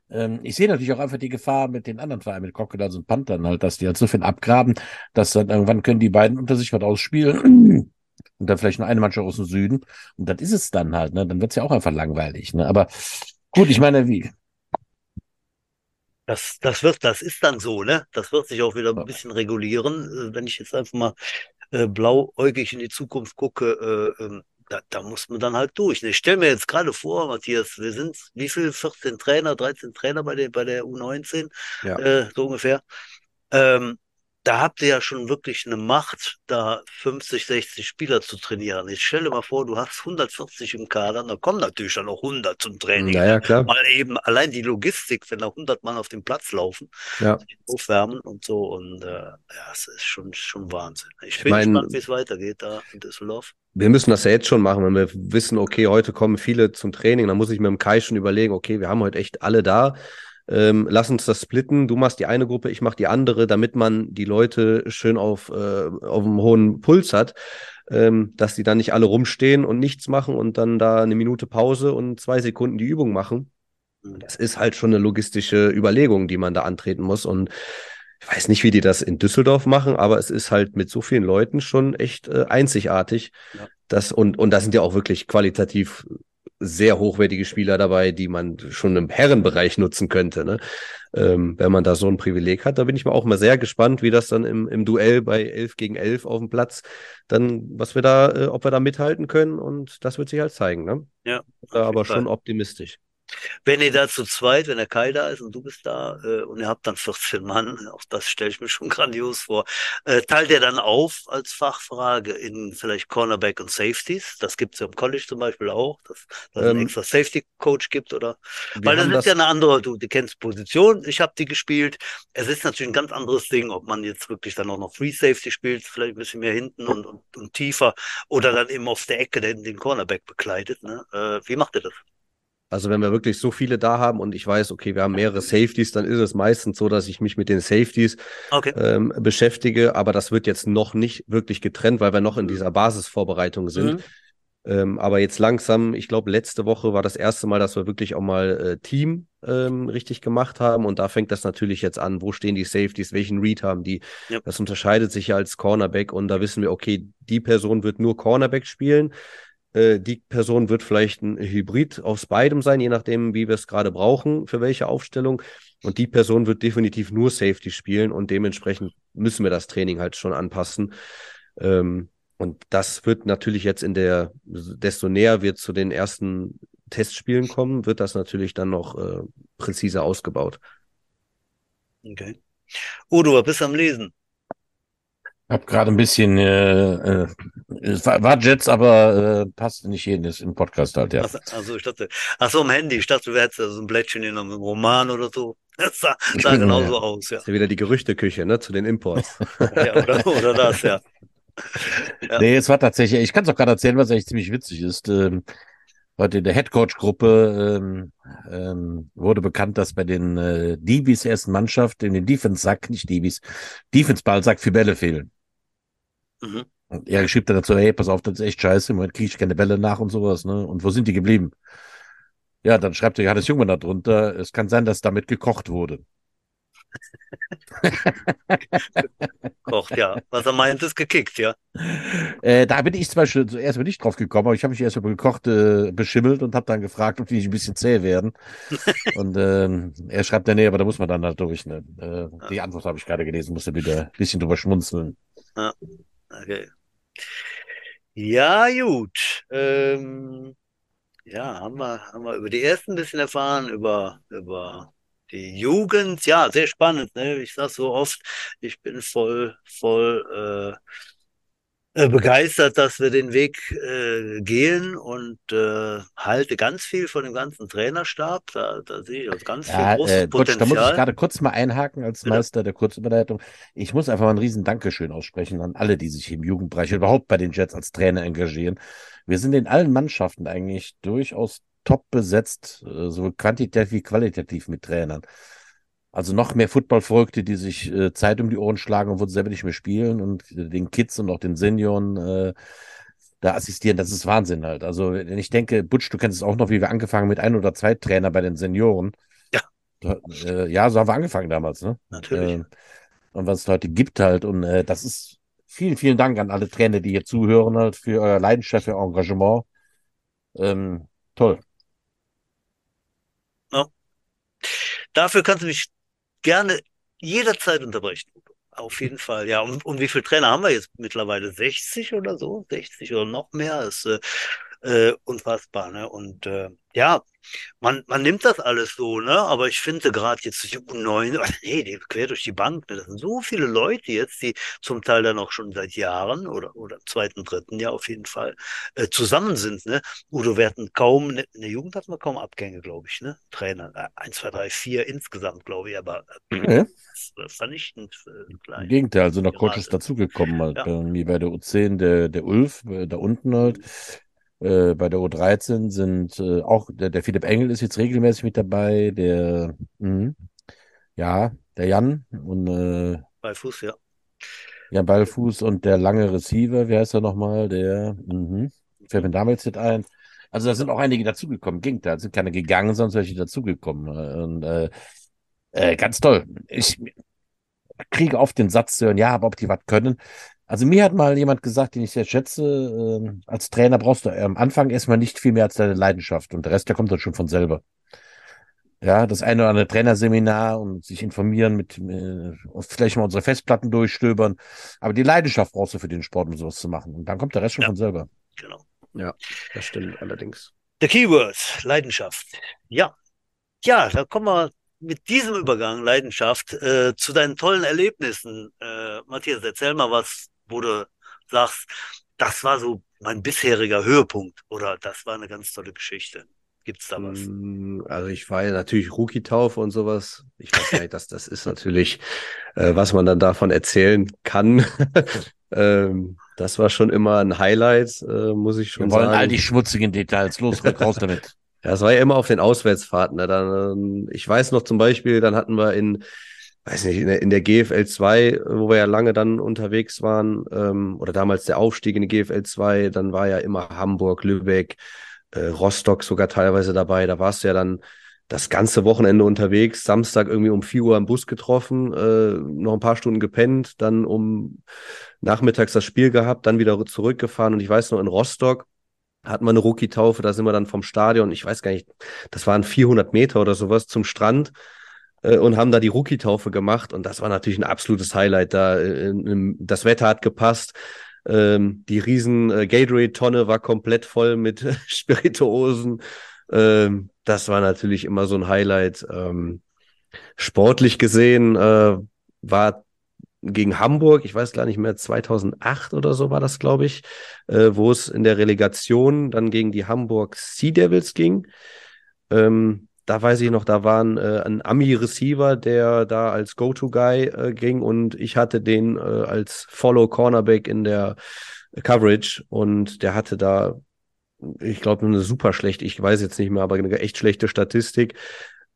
Ähm, ich sehe natürlich auch einfach die Gefahr mit den anderen Vereinen, mit Crocodiles und Panthern halt, dass die halt so viel abgraben, dass dann irgendwann können die beiden unter sich was ausspielen und dann vielleicht nur eine Mannschaft aus dem Süden. Und das ist es dann halt, ne? Dann wird es ja auch einfach langweilig. Ne? Aber gut, ich meine, wie. Das, das wird, das ist dann so, ne? Das wird sich auch wieder ein bisschen regulieren. Äh, wenn ich jetzt einfach mal äh, blauäugig in die Zukunft gucke, äh, ähm, da, da, muss man dann halt durch. Ich stelle mir jetzt gerade vor, Matthias, wir sind wie viel? 14 Trainer, 13 Trainer bei der, bei der U19, ja. äh, so ungefähr. Ähm, da habt ihr ja schon wirklich eine Macht, da 50, 60 Spieler zu trainieren. Ich stelle mal vor, du hast 140 im Kader, da kommen natürlich dann noch 100 zum Training. Naja, klar. Mal eben allein die Logistik, wenn da 100 Mann auf dem Platz laufen, ja. aufwärmen und so. Und äh, ja, es ist schon, schon Wahnsinn. Ich, bin gespannt, wie es weitergeht da in Düsseldorf. Wir müssen das ja jetzt schon machen, wenn wir wissen, okay, heute kommen viele zum Training, dann muss ich mir im Kai schon überlegen, okay, wir haben heute echt alle da ähm, lass uns das splitten, du machst die eine Gruppe, ich mach die andere, damit man die Leute schön auf, äh, auf einem hohen Puls hat, ähm, dass die dann nicht alle rumstehen und nichts machen und dann da eine Minute Pause und zwei Sekunden die Übung machen. Das ist halt schon eine logistische Überlegung, die man da antreten muss und ich weiß nicht, wie die das in Düsseldorf machen, aber es ist halt mit so vielen Leuten schon echt äh, einzigartig. Ja. Das, und, und da sind ja auch wirklich qualitativ sehr hochwertige Spieler dabei, die man schon im Herrenbereich nutzen könnte. Ne? Ähm, wenn man da so ein Privileg hat, da bin ich mal auch mal sehr gespannt, wie das dann im, im Duell bei 11 gegen 11 auf dem Platz dann, was wir da, äh, ob wir da mithalten können und das wird sich halt zeigen. Ne? Ja. aber schon optimistisch. Wenn ihr da zu zweit, wenn der Kai da ist und du bist da äh, und ihr habt dann 14 Mann, auch das stelle ich mir schon grandios vor, äh, teilt ihr dann auf als Fachfrage in vielleicht Cornerback und Safeties? Das gibt es ja im College zum Beispiel auch, dass es ähm, einen extra Safety-Coach gibt oder? Weil das ist das ja eine andere, du, du kennst Position, ich habe die gespielt. Es ist natürlich ein ganz anderes Ding, ob man jetzt wirklich dann auch noch Free Safety spielt, vielleicht ein bisschen mehr hinten und, und, und tiefer oder dann eben auf der Ecke den, den Cornerback bekleidet. Ne? Äh, wie macht ihr das? Also wenn wir wirklich so viele da haben und ich weiß, okay, wir haben mehrere Safeties, dann ist es meistens so, dass ich mich mit den Safeties okay. ähm, beschäftige, aber das wird jetzt noch nicht wirklich getrennt, weil wir noch in mhm. dieser Basisvorbereitung sind. Mhm. Ähm, aber jetzt langsam, ich glaube, letzte Woche war das erste Mal, dass wir wirklich auch mal äh, Team ähm, richtig gemacht haben. Und da fängt das natürlich jetzt an. Wo stehen die Safeties? Welchen Read haben die? Ja. Das unterscheidet sich ja als Cornerback. Und da wissen wir, okay, die Person wird nur Cornerback spielen. Äh, die Person wird vielleicht ein Hybrid aus beidem sein, je nachdem, wie wir es gerade brauchen, für welche Aufstellung. Und die Person wird definitiv nur Safety spielen und dementsprechend müssen wir das Training halt schon anpassen. Ähm, und das wird natürlich jetzt in der, desto näher wir zu den ersten Testspielen kommen, wird das natürlich dann noch äh, präziser ausgebaut. Okay. Udo, bist am Lesen? Hab gerade ein bisschen, äh, äh, es war, war Jets, aber äh, passt nicht jedes im Podcast halt, ja. Also ich dachte, ach so, am Handy, ich dachte, du hättest so ein Blättchen in einem Roman oder so. Das sah, sah genauso ja. aus, ja. Das ist ja wieder die Gerüchteküche, ne, zu den Imports. ja, oder, oder das, ja. ja. Nee, es war tatsächlich, ich kann es auch gerade erzählen, was eigentlich ziemlich witzig ist. Ähm, heute in der Headcoach-Gruppe ähm, ähm, wurde bekannt, dass bei den äh, Divis ersten Mannschaft in den Defense-Sack, nicht Divis, Defense-Ball-Sack für Bälle fehlen. Mhm. Und er schrieb dann dazu, hey, pass auf, das ist echt scheiße, im Moment kriege ich keine Bälle nach und sowas, ne? Und wo sind die geblieben? Ja, dann schreibt er Johannes Jungmann da drunter, es kann sein, dass damit gekocht wurde. Kocht, ja. Was er meint, ist gekickt, ja. Äh, da bin ich zum Beispiel zuerst mal nicht drauf gekommen, aber ich habe mich erst über gekocht äh, beschimmelt und habe dann gefragt, ob die nicht ein bisschen zäh werden. und ähm, er schreibt dann, nee, aber da muss man dann halt durch. Ne? Äh, ja. Die Antwort habe ich gerade gelesen, musste wieder ein bisschen drüber schmunzeln. Ja, okay. Ja, gut. Ähm, ja, haben wir, haben wir über die ersten ein bisschen erfahren, über, über die Jugend. Ja, sehr spannend. Ne? Ich sage so oft, ich bin voll, voll äh, begeistert, dass wir den Weg äh, gehen und äh, halte ganz viel von dem ganzen Trainerstab. Da, da sehe ich also ganz ja, viel großes äh, Potenzial. da muss ich gerade kurz mal einhaken als Meister der Kurzüberleitung. Ich muss einfach mal ein riesen Dankeschön aussprechen an alle, die sich im Jugendbereich überhaupt bei den Jets als Trainer engagieren. Wir sind in allen Mannschaften eigentlich durchaus top besetzt, äh, sowohl quantitativ wie qualitativ mit Trainern. Also noch mehr Football-Verrückte, die sich äh, Zeit um die Ohren schlagen und wo sie selber nicht mehr spielen und den Kids und auch den Senioren äh, da assistieren, das ist Wahnsinn halt. Also wenn ich denke, Butch, du kennst es auch noch, wie wir angefangen mit ein oder zwei Trainer bei den Senioren. Ja. Äh, ja, so haben wir angefangen damals, ne? Natürlich. Äh, und was es heute gibt halt und äh, das ist vielen, vielen Dank an alle Trainer, die hier zuhören halt für euer Leidenschaft, für euer Engagement. Ähm, toll. Ja. Dafür kannst du mich gerne jederzeit unterbrechen. Auf jeden Fall, ja. Und, und wie viele Trainer haben wir jetzt mittlerweile? 60 oder so? 60 oder noch mehr? Ist äh, äh, unfassbar, ne? Und äh, ja, man, man nimmt das alles so, ne? Aber ich finde gerade jetzt die U9, nee, die quer durch die Bank, ne? Das sind so viele Leute jetzt, die zum Teil dann auch schon seit Jahren oder, oder zweiten, dritten Jahr auf jeden Fall äh, zusammen sind, ne? Udo, wir hatten kaum, ne, in der Jugend hatten wir kaum Abgänge, glaube ich, ne? Trainer. Äh, eins, zwei, drei, vier insgesamt, glaube ich, aber äh, ja. vernichtend äh, klein. Im Gegenteil, also noch Coaches dazugekommen halt. Ja. Bei bei der U10 der, der Ulf, äh, da unten halt. Äh, bei der U13 sind äh, auch, der, der Philipp Engel ist jetzt regelmäßig mit dabei, der, mh, ja, der Jan und äh, Ballfuß, ja. Jan Ballfuß und der lange Receiver, wie heißt er nochmal? Der, mh, fällt mir damals nicht ein. Also da sind auch einige dazugekommen, ging da, sind keine gegangen, sondern welche dazugekommen. Und äh, äh, ganz toll. Ich kriege oft den Satz zu hören, ja, aber ob die was können. Also mir hat mal jemand gesagt, den ich sehr schätze, äh, als Trainer brauchst du am Anfang erstmal nicht viel mehr als deine Leidenschaft und der Rest, der kommt dann schon von selber. Ja, das eine oder andere Trainerseminar und sich informieren mit, äh, vielleicht mal unsere Festplatten durchstöbern. Aber die Leidenschaft brauchst du für den Sport, um sowas zu machen. Und dann kommt der Rest schon ja, von selber. Genau. Ja, das stimmt allerdings. The Keywords, Leidenschaft. Ja, Ja, da kommen wir mit diesem Übergang, Leidenschaft, äh, zu deinen tollen Erlebnissen. Äh, Matthias, erzähl mal was, wo du sagst, das war so mein bisheriger Höhepunkt oder das war eine ganz tolle Geschichte. Gibt's da was? Mm, also ich war ja natürlich Rookie-Taufe und sowas. Ich weiß gar nicht, dass das ist natürlich, äh, was man dann davon erzählen kann. ähm, das war schon immer ein Highlight, äh, muss ich schon Wir wollen sagen. all die schmutzigen Details. Los, raus damit. Ja, es war ja immer auf den Auswärtsfahrten. Ne? Dann, ähm, ich weiß noch zum Beispiel, dann hatten wir in, weiß nicht, in der, in der GFL 2, wo wir ja lange dann unterwegs waren, ähm, oder damals der Aufstieg in die GFL 2, dann war ja immer Hamburg, Lübeck, äh, Rostock sogar teilweise dabei. Da warst du ja dann das ganze Wochenende unterwegs, Samstag irgendwie um 4 Uhr am Bus getroffen, äh, noch ein paar Stunden gepennt, dann um nachmittags das Spiel gehabt, dann wieder zurückgefahren und ich weiß noch in Rostock, hatten wir eine Rookie-Taufe, da sind wir dann vom Stadion, ich weiß gar nicht, das waren 400 Meter oder sowas zum Strand und haben da die Rookie-Taufe gemacht und das war natürlich ein absolutes Highlight da. Äh, das Wetter hat gepasst, ähm, die riesen äh, Gatorade-Tonne war komplett voll mit Spirituosen. Ähm, das war natürlich immer so ein Highlight. Ähm, sportlich gesehen äh, war gegen Hamburg, ich weiß gar nicht mehr, 2008 oder so war das, glaube ich, äh, wo es in der Relegation dann gegen die Hamburg Sea Devils ging. Da weiß ich noch, da war ein, äh, ein Ami-Receiver, der da als Go-To-Guy äh, ging und ich hatte den äh, als Follow-Cornerback in der Coverage und der hatte da, ich glaube, eine super schlechte, ich weiß jetzt nicht mehr, aber eine echt schlechte Statistik.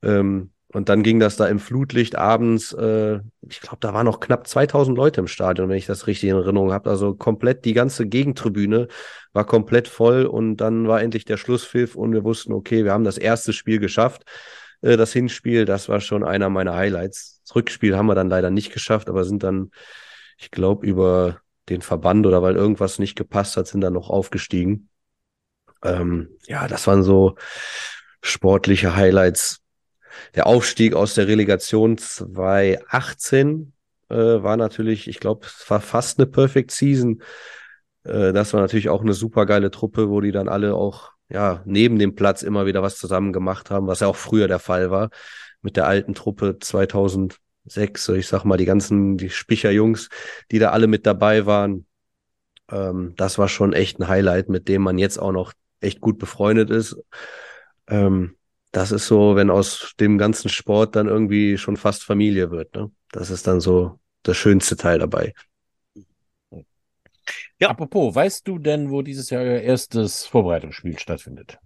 Ähm, und dann ging das da im Flutlicht abends, äh, ich glaube, da waren noch knapp 2000 Leute im Stadion, wenn ich das richtig in Erinnerung habe. Also komplett die ganze Gegentribüne war komplett voll und dann war endlich der Schlusspfiff und wir wussten, okay, wir haben das erste Spiel geschafft. Äh, das Hinspiel, das war schon einer meiner Highlights. Das Rückspiel haben wir dann leider nicht geschafft, aber sind dann, ich glaube, über den Verband oder weil irgendwas nicht gepasst hat, sind dann noch aufgestiegen. Ähm, ja, das waren so sportliche Highlights der Aufstieg aus der Relegation 2018 äh, war natürlich, ich glaube, es war fast eine Perfect Season. Äh, das war natürlich auch eine super geile Truppe, wo die dann alle auch ja neben dem Platz immer wieder was zusammen gemacht haben, was ja auch früher der Fall war mit der alten Truppe 2006. Ich sag mal die ganzen die Spicher-Jungs, die da alle mit dabei waren. Ähm, das war schon echt ein Highlight, mit dem man jetzt auch noch echt gut befreundet ist. Ähm, das ist so, wenn aus dem ganzen Sport dann irgendwie schon fast Familie wird. Ne? Das ist dann so das schönste Teil dabei. Ja. Apropos, weißt du denn, wo dieses Jahr euer erstes Vorbereitungsspiel stattfindet?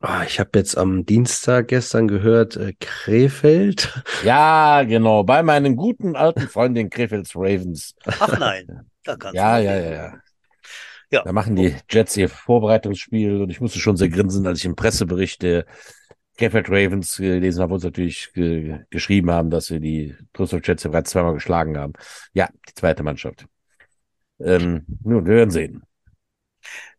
Ah, ich habe jetzt am Dienstag gestern gehört, äh, Krefeld. Ja, genau, bei meinen guten alten Freundin Krefelds Ravens. Ach nein, da kannst ja, du. Ja, ja, ja. Ja. Da machen die Jets ihr Vorbereitungsspiel und ich musste schon sehr grinsen, als ich im Pressebericht der Krefeld Ravens gelesen habe, wo sie natürlich ge geschrieben haben, dass sie die Düsseldorf Jets bereits zweimal geschlagen haben. Ja, die zweite Mannschaft. Ähm, nun, wir werden sehen.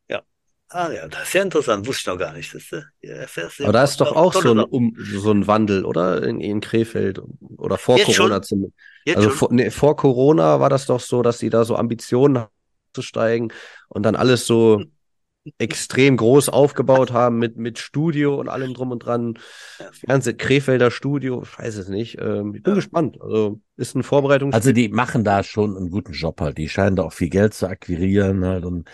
Ja. Ah ja, das ist ja interessant, wusste ich noch gar nicht. Das, ja, Aber da ist doch auch so ein, um, so ein Wandel, oder? In, in Krefeld oder vor Jetzt Corona zumindest. Also vor, nee, vor Corona war das doch so, dass sie da so Ambitionen aufzusteigen und dann alles so extrem groß aufgebaut haben mit, mit Studio und allem drum und dran. Fernseh, Krefelder Studio, ich weiß es nicht. Ähm, ich bin ja. gespannt. Also ist ein Vorbereitung. Also die machen da schon einen guten Job halt. Die scheinen da auch viel Geld zu akquirieren halt. Und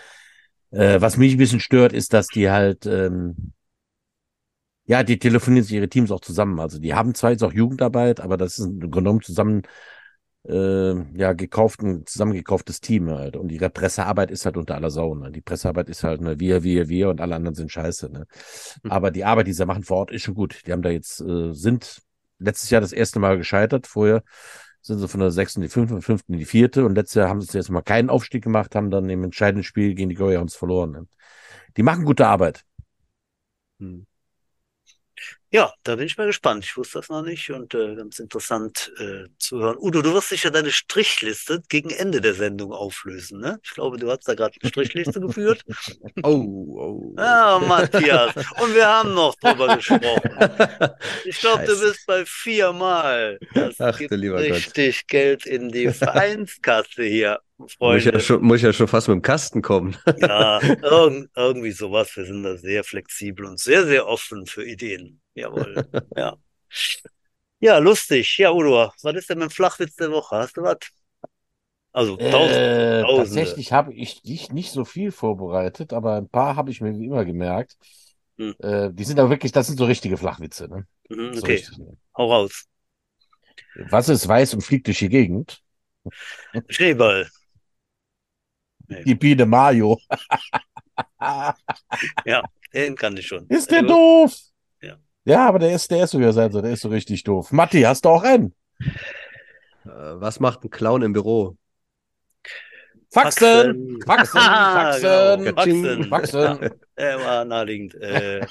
äh, was mich ein bisschen stört, ist, dass die halt ähm, ja, die telefonieren sich ihre Teams auch zusammen. Also die haben zwar jetzt auch Jugendarbeit, aber das ist im Grunde genommen zusammen äh, ja, gekauften, zusammengekauftes Team halt. Und ihre Pressearbeit ist halt unter aller Sau. Ne? Die Pressearbeit ist halt, ne, wir, wir, wir und alle anderen sind scheiße. Ne? Mhm. Aber die Arbeit, die sie machen vor Ort, ist schon gut. Die haben da jetzt, äh, sind letztes Jahr das erste Mal gescheitert. Vorher sind sie von der sechsten in die fünfte, fünften in die vierte. Und letztes Jahr haben sie jetzt mal keinen Aufstieg gemacht, haben dann im entscheidenden Spiel gegen die Goyans verloren. Ne? Die machen gute Arbeit. Mhm. Ja, da bin ich mal gespannt. Ich wusste das noch nicht und äh, ganz interessant äh, zu hören. Udo, du wirst sicher deine Strichliste gegen Ende der Sendung auflösen, ne? Ich glaube, du hast da gerade eine Strichliste geführt. Oh, oh. Ja, Matthias. Und wir haben noch drüber gesprochen. Ich glaube, du bist bei viermal. Das Ach, gibt richtig Gott. Geld in die Vereinskasse hier. Muss ich, ja schon, muss ich ja schon fast mit dem Kasten kommen. Ja, irg irgendwie sowas. Wir sind da sehr flexibel und sehr, sehr offen für Ideen. Jawohl. Ja. Ja, lustig. Ja, Udo, was ist denn mit dem Flachwitz der Woche? Hast du was? Also tausend, äh, Tatsächlich habe ich dich nicht so viel vorbereitet, aber ein paar habe ich mir wie immer gemerkt. Hm. Äh, die sind aber wirklich, das sind so richtige Flachwitze. Ne? Mhm, okay, richtig, ne? hau raus. Was ist weiß und fliegt durch die Gegend? Schneeball. Nee. Die Biene Mario. ja, den kann ich schon. Ist der doof? Ja. Aber der ist, der ist so, ja, der ist so richtig doof. Matti, hast du auch einen? Äh, was macht ein Clown im Büro? Faxen! Faxen! Faxen! Genau. Faxen! Faxen! Ja, war naheliegend. Äh,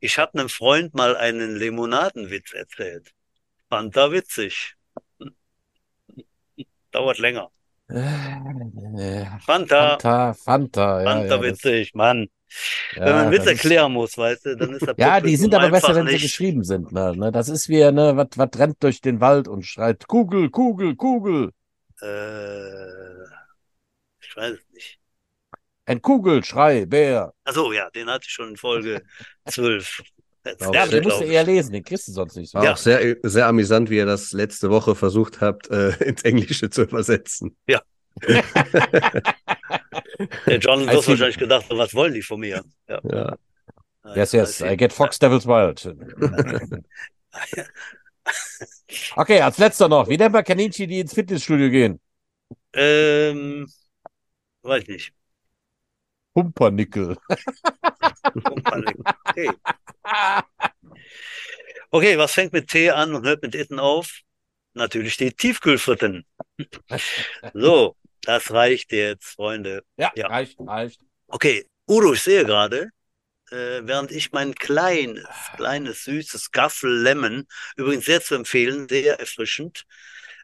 ich habe einem Freund mal einen Limonadenwitz erzählt. Fand da witzig. Dauert länger. Fanta. Fanta, Fanta, ja. Fanta ja, witzig, Mann. Ja, wenn man einen Witz erklären muss, weißt du, dann ist der Ja, die sind aber besser, wenn nicht. sie geschrieben sind. Ne? ne? Das ist wie, ne, was was rennt durch den Wald und schreit Kugel, Kugel, Kugel. Äh, ich weiß es nicht. Ein Kugelschrei, Bär. Achso, ja, den hatte ich schon in Folge 12. ja, den musst du eher lesen, den kriegst du sonst nicht. War ja. auch sehr, sehr amüsant, wie ihr das letzte Woche versucht habt, äh, ins Englische zu übersetzen. Ja. Der John wird wahrscheinlich gedacht, was wollen die von mir? Ja. ja. Yes, yes, I get Fox Devils Wild. okay, als letzter noch. Wie nennt man Kaninchen, die ins Fitnessstudio gehen? Ähm, weiß nicht. Pumpernickel. Pumpernickel. Okay. okay, was fängt mit T an und hört mit Itten auf? Natürlich die Tiefkühlfritten. so, das reicht jetzt, Freunde. Ja, ja. reicht, reicht. Okay, Udo, ich sehe gerade, äh, während ich mein kleines, kleines, süßes Gaffel Lemon, übrigens sehr zu empfehlen, sehr erfrischend,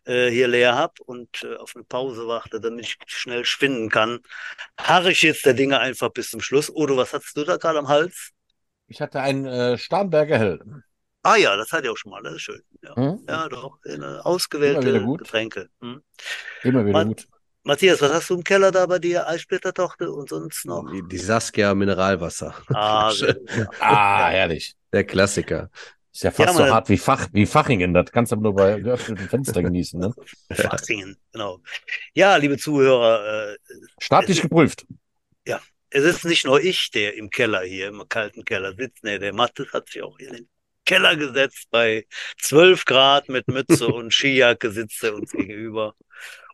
äh, hier leer habe und äh, auf eine Pause warte, damit ich schnell schwinden kann, harre ich jetzt der Dinge einfach bis zum Schluss. Udo, was hattest du da gerade am Hals? Ich hatte einen äh, Starnberger Hell. Ah ja, das hatte ich auch schon mal, das ist schön. Ja, hm? ja doch, ausgewählte Getränke. Hm. Immer wieder gut. Matthias, was hast du im Keller da bei dir? Eissplittertochter und sonst noch? Die, die Saskia Mineralwasser. Ah, ah herrlich. Der Klassiker. Ist ja fast ja, so hart wie, Fach, wie Fachingen. Das kannst du nur bei geöffneten Fenster genießen. Ne? Fachingen, genau. Ja, liebe Zuhörer. Äh, Staatlich geprüft. Ja, es ist nicht nur ich, der im Keller hier, im kalten Keller sitzt. Nee, der Mattes hat sich auch hier in den Keller gesetzt bei 12 Grad mit Mütze und Skijacke sitzt er uns gegenüber.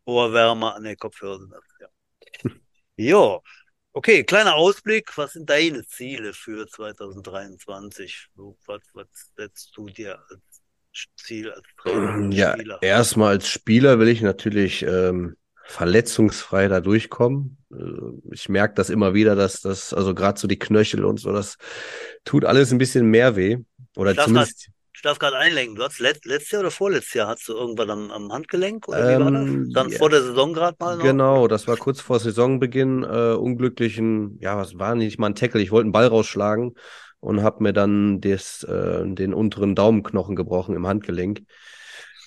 Ohrwärmer an den Kopfhörer sind das, ja. Jo, okay, kleiner Ausblick. Was sind deine Ziele für 2023? Was, was setzt du dir als Ziel als Trainer? Ja, erstmal als Spieler will ich natürlich ähm, verletzungsfrei da durchkommen. Äh, ich merke das immer wieder, dass das, also gerade so die Knöchel und so, das tut alles ein bisschen mehr weh. Oder zumindest. Ich darf gerade einlenken. Du hast let, letztes Jahr oder vorletztes Jahr hast du irgendwann am, am Handgelenk oder wie ähm, war das? Dann ja. vor der Saison gerade mal noch? Genau, das war kurz vor Saisonbeginn. Äh, unglücklichen, ja, was war nicht mal ein Tackle. Ich wollte einen Ball rausschlagen und habe mir dann des, äh, den unteren Daumenknochen gebrochen im Handgelenk.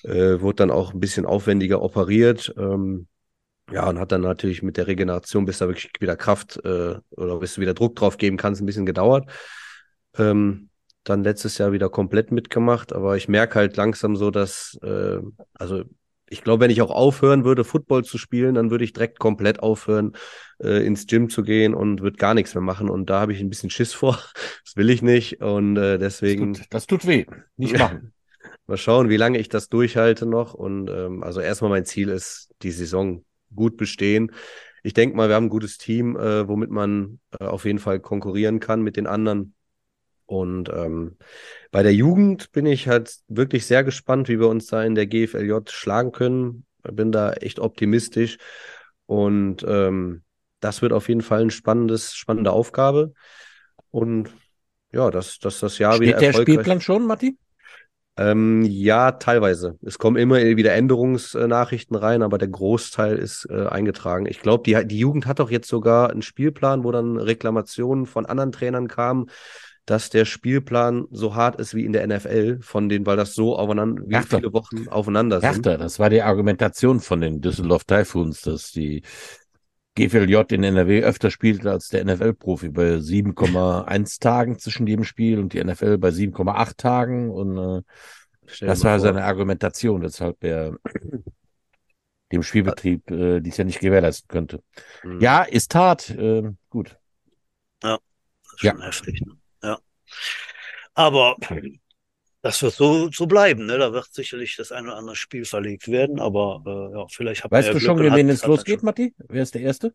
Äh, wurde dann auch ein bisschen aufwendiger operiert. Ähm, ja, und hat dann natürlich mit der Regeneration, bis da wirklich wieder Kraft äh, oder bis du wieder Druck drauf geben kannst, ein bisschen gedauert. Ähm, dann letztes Jahr wieder komplett mitgemacht, aber ich merke halt langsam so, dass, äh, also ich glaube, wenn ich auch aufhören würde, Football zu spielen, dann würde ich direkt komplett aufhören, äh, ins Gym zu gehen und würde gar nichts mehr machen. Und da habe ich ein bisschen Schiss vor. Das will ich nicht. Und äh, deswegen. Das tut, das tut weh. Nicht machen. Mal schauen, wie lange ich das durchhalte noch. Und ähm, also erstmal mein Ziel ist, die Saison gut bestehen. Ich denke mal, wir haben ein gutes Team, äh, womit man äh, auf jeden Fall konkurrieren kann mit den anderen. Und ähm, bei der Jugend bin ich halt wirklich sehr gespannt, wie wir uns da in der GFLJ schlagen können. Bin da echt optimistisch. Und ähm, das wird auf jeden Fall ein spannendes, spannende Aufgabe. Und ja, dass, dass das Jahr Steht wieder erfolgreich... der Spielplan schon, Matti? Ähm, ja, teilweise. Es kommen immer wieder Änderungsnachrichten rein, aber der Großteil ist äh, eingetragen. Ich glaube, die, die Jugend hat doch jetzt sogar einen Spielplan, wo dann Reklamationen von anderen Trainern kamen, dass der Spielplan so hart ist wie in der NFL, von denen, weil das so aufeinander, wie Härter. viele Wochen aufeinander sind. Härter, das war die Argumentation von den Düsseldorf Typhoons, dass die GVLJ in NRW öfter spielt als der NFL-Profi bei 7,1 Tagen zwischen jedem Spiel und die NFL bei 7,8 Tagen. Und äh, das war seine Argumentation, weshalb er dem Spielbetrieb äh, dies ja nicht gewährleisten könnte. Mhm. Ja, ist hart. Äh, gut. Ja, das ist schon ja. heftig. Ne? Aber das wird so, so bleiben. Ne? Da wird sicherlich das eine oder andere Spiel verlegt werden, aber äh, ja, vielleicht habt Weißt du schon, wie wen es losgeht, Matti? Wer ist der Erste?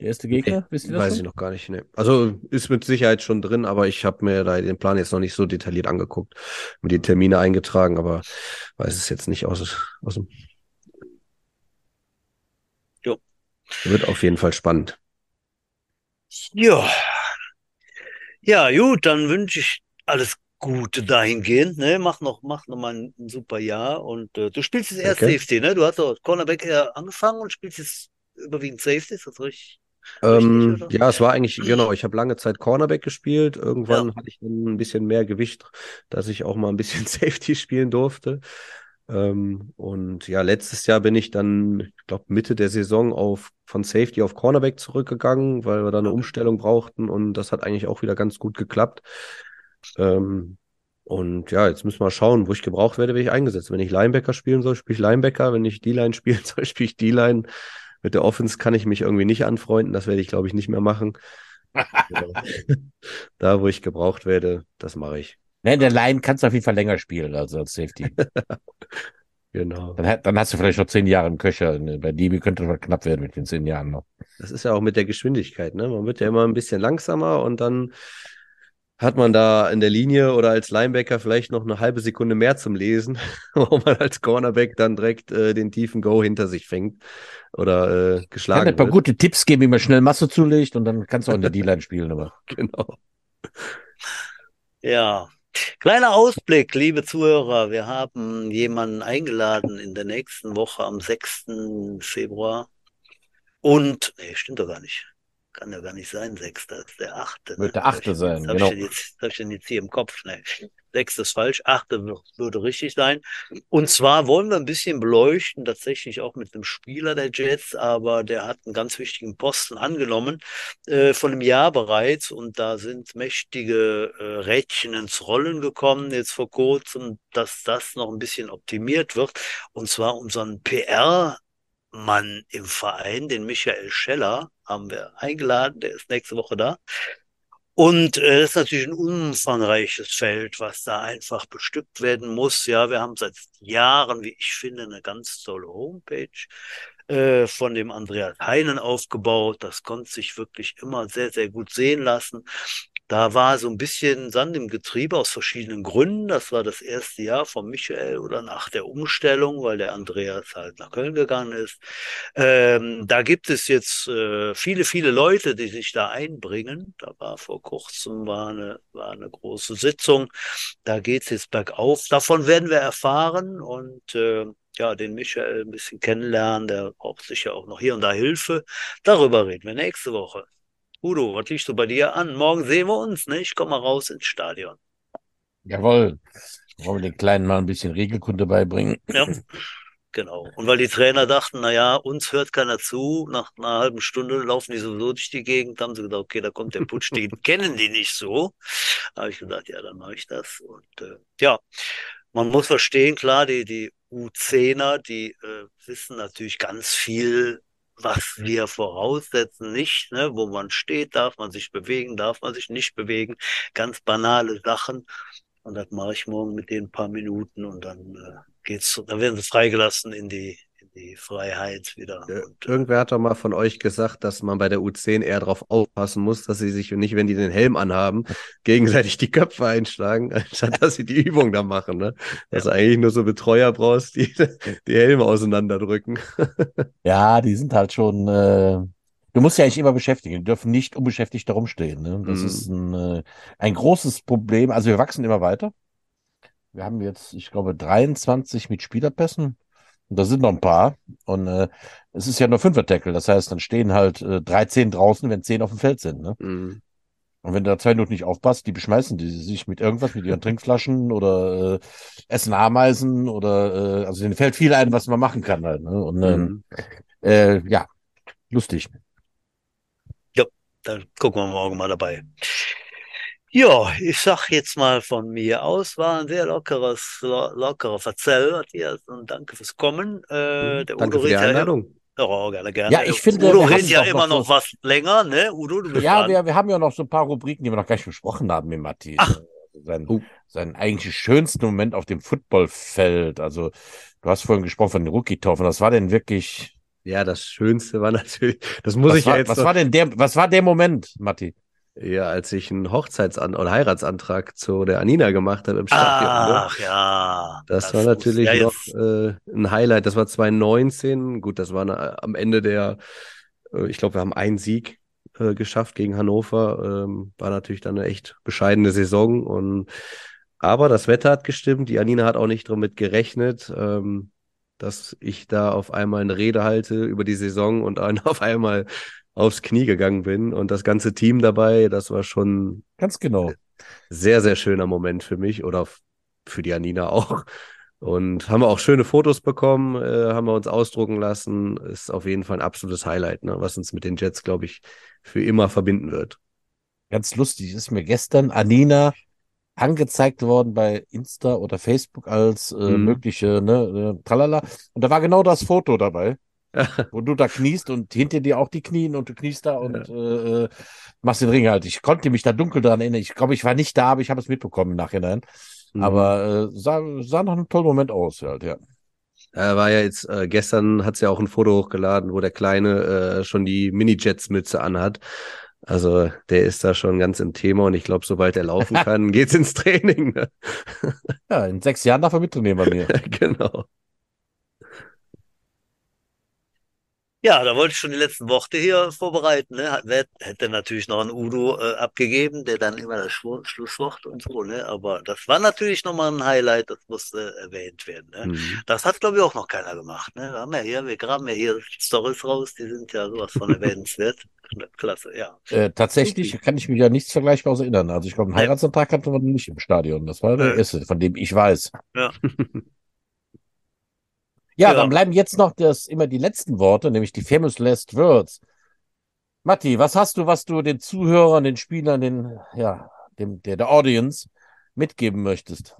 Der erste Gegner? Nee, Wisst ihr das weiß schon? ich noch gar nicht. Nee. Also ist mit Sicherheit schon drin, aber ich habe mir da den Plan jetzt noch nicht so detailliert angeguckt, mir die Termine eingetragen, aber weiß es jetzt nicht aus, aus dem. Jo. Wird auf jeden Fall spannend. Ja. Ja, gut, dann wünsche ich alles gut dahingehend, ne? Mach noch, mach noch mal ein, super Jahr und äh, du spielst jetzt erst okay. Safety, ne? Du hast doch Cornerback eher angefangen und spielst jetzt überwiegend Safety, ist das richtig? Ähm, richtig ja, es war eigentlich, genau, ich habe lange Zeit Cornerback gespielt. Irgendwann ja. hatte ich ein bisschen mehr Gewicht, dass ich auch mal ein bisschen Safety spielen durfte. Ähm, und ja, letztes Jahr bin ich dann, ich glaube, Mitte der Saison auf von Safety auf Cornerback zurückgegangen, weil wir da eine Umstellung brauchten und das hat eigentlich auch wieder ganz gut geklappt. Ähm, und ja, jetzt müssen wir schauen, wo ich gebraucht werde, werde ich eingesetzt. Wenn ich Linebacker spielen soll, spiele ich Linebacker. Wenn ich D-Line spielen soll, spiele ich D-Line. Mit der Offense kann ich mich irgendwie nicht anfreunden. Das werde ich, glaube ich, nicht mehr machen. da, wo ich gebraucht werde, das mache ich. Ne, der Line kannst du auf jeden Fall länger spielen, also als Safety. genau. Dann, dann, hast du vielleicht noch zehn Jahre im Köcher. Bei Dibi könnte es knapp werden mit den zehn Jahren noch. Das ist ja auch mit der Geschwindigkeit, ne? Man wird ja immer ein bisschen langsamer und dann hat man da in der Linie oder als Linebacker vielleicht noch eine halbe Sekunde mehr zum Lesen, wo man als Cornerback dann direkt äh, den tiefen Go hinter sich fängt oder äh, geschlagen Kann ein paar wird. gute Tipps geben, wie man schnell Masse zulegt und dann kannst du auch in der D-Line spielen. Aber. Genau. Ja, Kleiner Ausblick, liebe Zuhörer. Wir haben jemanden eingeladen in der nächsten Woche am 6. Februar. Und, nee, stimmt doch gar nicht kann ja gar nicht sein, Sechster, ist der Achte. Wird der Achte sein, genau. Habe ich, jetzt, hab ich denn jetzt hier im Kopf? schnell. Sechster ist falsch, Achte würde richtig sein. Und zwar wollen wir ein bisschen beleuchten, tatsächlich auch mit einem Spieler der Jets, aber der hat einen ganz wichtigen Posten angenommen, äh, von einem Jahr bereits. Und da sind mächtige äh, Rädchen ins Rollen gekommen, jetzt vor kurzem, dass das noch ein bisschen optimiert wird. Und zwar unseren PR Mann im Verein, den Michael Scheller, haben wir eingeladen, der ist nächste Woche da. Und äh, das ist natürlich ein umfangreiches Feld, was da einfach bestückt werden muss. Ja, wir haben seit Jahren, wie ich finde, eine ganz tolle Homepage äh, von dem Andreas Heinen aufgebaut. Das konnte sich wirklich immer sehr, sehr gut sehen lassen. Da war so ein bisschen Sand im Getriebe aus verschiedenen Gründen. Das war das erste Jahr von Michael oder nach der Umstellung, weil der Andreas halt nach Köln gegangen ist. Ähm, da gibt es jetzt äh, viele, viele Leute, die sich da einbringen. Da war vor kurzem war eine, war eine große Sitzung. Da geht es jetzt bergauf. Davon werden wir erfahren und äh, ja, den Michael ein bisschen kennenlernen. Der braucht sicher auch noch hier und da Hilfe. Darüber reden wir nächste Woche. Udo, was liegst du bei dir an? Morgen sehen wir uns, ne? Ich komme mal raus ins Stadion. Jawohl. Wollen wir den Kleinen mal ein bisschen Regelkunde beibringen? Ja, genau. Und weil die Trainer dachten, naja, uns hört keiner zu, nach einer halben Stunde laufen die sowieso durch die Gegend, haben sie gedacht, okay, da kommt der Putsch, den kennen die nicht so. Da habe ich gedacht, ja, dann mache ich das. Und äh, ja, man muss verstehen, klar, die, die U10er, die äh, wissen natürlich ganz viel was wir voraussetzen, nicht, ne, wo man steht, darf man sich bewegen, darf man sich nicht bewegen, ganz banale Sachen. Und das mache ich morgen mit den paar Minuten und dann äh, geht's, dann werden sie freigelassen in die die Freiheit wieder. Ja, und, äh, irgendwer hat doch mal von euch gesagt, dass man bei der U10 eher darauf aufpassen muss, dass sie sich nicht, wenn die den Helm anhaben, gegenseitig die Köpfe einschlagen, anstatt dass sie die Übung da machen. Ne? Dass ja. du eigentlich nur so Betreuer brauchst, die die Helme auseinanderdrücken. ja, die sind halt schon. Äh... Du musst ja eigentlich immer beschäftigen. Die dürfen nicht unbeschäftigt darum stehen. Ne? Das mm. ist ein, äh, ein großes Problem. Also wir wachsen immer weiter. wir haben jetzt, ich glaube, 23 mit Spielerpässen. Und da sind noch ein paar. Und äh, es ist ja nur Fünfer-Tackle. Das heißt, dann stehen halt äh, 13 draußen, wenn 10 auf dem Feld sind. Ne? Mhm. Und wenn du da zwei Minuten nicht aufpasst, die beschmeißen die sich mit irgendwas, mit ihren Trinkflaschen oder äh, essen Ameisen oder äh, also denen fällt viel ein, was man machen kann halt. Ne? Und ähm, mhm. äh, ja, lustig. Ja, dann gucken wir morgen mal dabei. Ja, ich sag jetzt mal von mir aus, war ein sehr lockeres, lo lockerer Verzell, Matthias, und danke fürs Kommen. Äh, mhm. der danke Udo für die Einladung. Ja, oh, gerne, gerne. Ja, ich finde, Udo redet ja immer noch, so was länger, ne? Udo, du bist Ja, wir, wir, haben ja noch so ein paar Rubriken, die wir noch gar nicht besprochen haben mit Matti. Ach. Sein, uh. sein eigentlich schönsten Moment auf dem Footballfeld. Also, du hast vorhin gesprochen von den Rookie-Taufen. Was war denn wirklich. Ja, das Schönste war natürlich, das muss was ich war, ja jetzt. Was war denn der, was war der Moment, Matti? Ja, als ich einen Hochzeitsan oder Heiratsantrag zu der Anina gemacht habe im Stadion. Ach ne? ja. Das, das war natürlich ja, noch äh, ein Highlight. Das war 2019. Gut, das war eine, am Ende der, äh, ich glaube, wir haben einen Sieg äh, geschafft gegen Hannover. Ähm, war natürlich dann eine echt bescheidene Saison. Und aber das Wetter hat gestimmt. Die Anina hat auch nicht damit gerechnet. Ähm, dass ich da auf einmal eine Rede halte über die Saison und auf einmal aufs Knie gegangen bin und das ganze Team dabei, das war schon ganz genau sehr, sehr schöner Moment für mich oder für die Anina auch. Und haben wir auch schöne Fotos bekommen, äh, haben wir uns ausdrucken lassen. Ist auf jeden Fall ein absolutes Highlight, ne? was uns mit den Jets, glaube ich, für immer verbinden wird. Ganz lustig ist mir gestern Anina angezeigt worden bei Insta oder Facebook als äh, mhm. mögliche, ne, äh, tralala. Und da war genau das Foto dabei. Wo du da kniest und hinter dir auch die Knien und du kniest da und ja. äh, machst den Ring halt. Ich konnte mich da dunkel daran erinnern. Ich glaube, ich war nicht da, aber ich habe es mitbekommen im Nachhinein. Mhm. Aber äh, sah, sah noch ein toller Moment aus, halt, ja. Er war ja jetzt, äh, gestern hat es ja auch ein Foto hochgeladen, wo der Kleine äh, schon die Mini-Jets-Mütze anhat. Also der ist da schon ganz im Thema und ich glaube, sobald er laufen kann, geht's ins Training. Ne? ja, in sechs Jahren darf er mittrainieren bei mir. genau. Ja, da wollte ich schon die letzten Worte hier vorbereiten. Ne? Hätte natürlich noch ein Udo äh, abgegeben, der dann immer das Schlu Schlusswort und so. Ne? Aber das war natürlich nochmal ein Highlight, das musste erwähnt werden. Ne? Mhm. Das hat, glaube ich, auch noch keiner gemacht. Ne? Wir haben ja hier, wir graben ja hier Stories raus, die sind ja sowas von erwähnenswert. Klasse, ja. Äh, tatsächlich kann ich mich ja nichts Vergleichbares erinnern. Also ich glaube, einen Heiratsantrag hatte man nicht im Stadion. Das war der erste, von dem ich weiß. Ja. Ja, dann bleiben jetzt noch das, immer die letzten Worte, nämlich die famous last words. Matti, was hast du, was du den Zuhörern, den Spielern, den, ja, dem, der, der Audience mitgeben möchtest?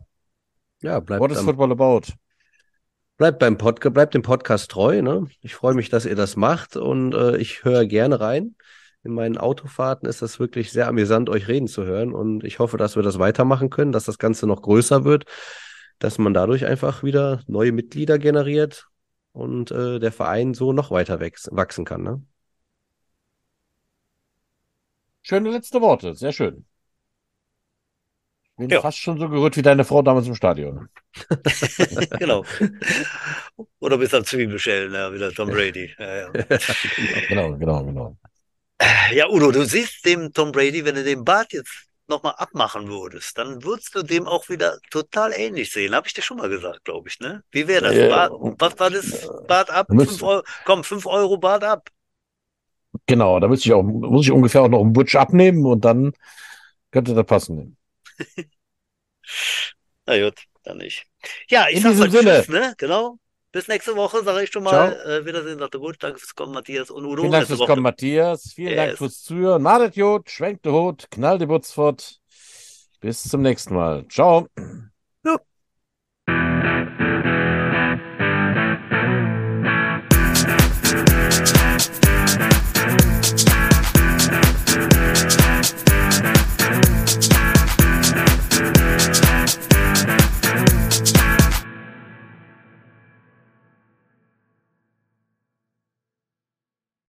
Ja, bleibt What is football about? Bleibt beim Podcast, bleibt dem Podcast treu, ne? Ich freue mich, dass ihr das macht und äh, ich höre gerne rein. In meinen Autofahrten ist das wirklich sehr amüsant, euch reden zu hören und ich hoffe, dass wir das weitermachen können, dass das Ganze noch größer wird dass man dadurch einfach wieder neue Mitglieder generiert und äh, der Verein so noch weiter wachsen kann. Ne? Schöne letzte Worte, sehr schön. Ich bin ja. fast schon so gerührt wie deine Frau damals im Stadion. genau. Oder bis am Zwiebelschellen, ja, wieder Tom Brady. Ja, ja. genau, genau, genau. Ja, Udo, du siehst dem Tom Brady, wenn du den Bart jetzt nochmal abmachen würdest, dann würdest du dem auch wieder total ähnlich sehen. Habe ich dir schon mal gesagt, glaube ich, ne? Wie wäre das? Ja, Bad, was war das? Bad ab? Fünf Euro, komm, 5 Euro Bad ab. Genau, da muss ich auch, muss ich ungefähr auch noch einen Butch abnehmen und dann könnte das passen. Na gut, dann nicht. Ja, ich In sag mal Tschüss, ne? Genau. Bis nächste Woche, sage ich schon mal. Äh, Wiedersehen, sagt der gut. Danke fürs Kommen, Matthias und Udo. Vielen Dank fürs Kommen, Matthias. Vielen yes. Dank fürs Zuhören. Madet Jod, schwenkt der Hut, knall die Butz fort. Bis zum nächsten Mal. Ciao.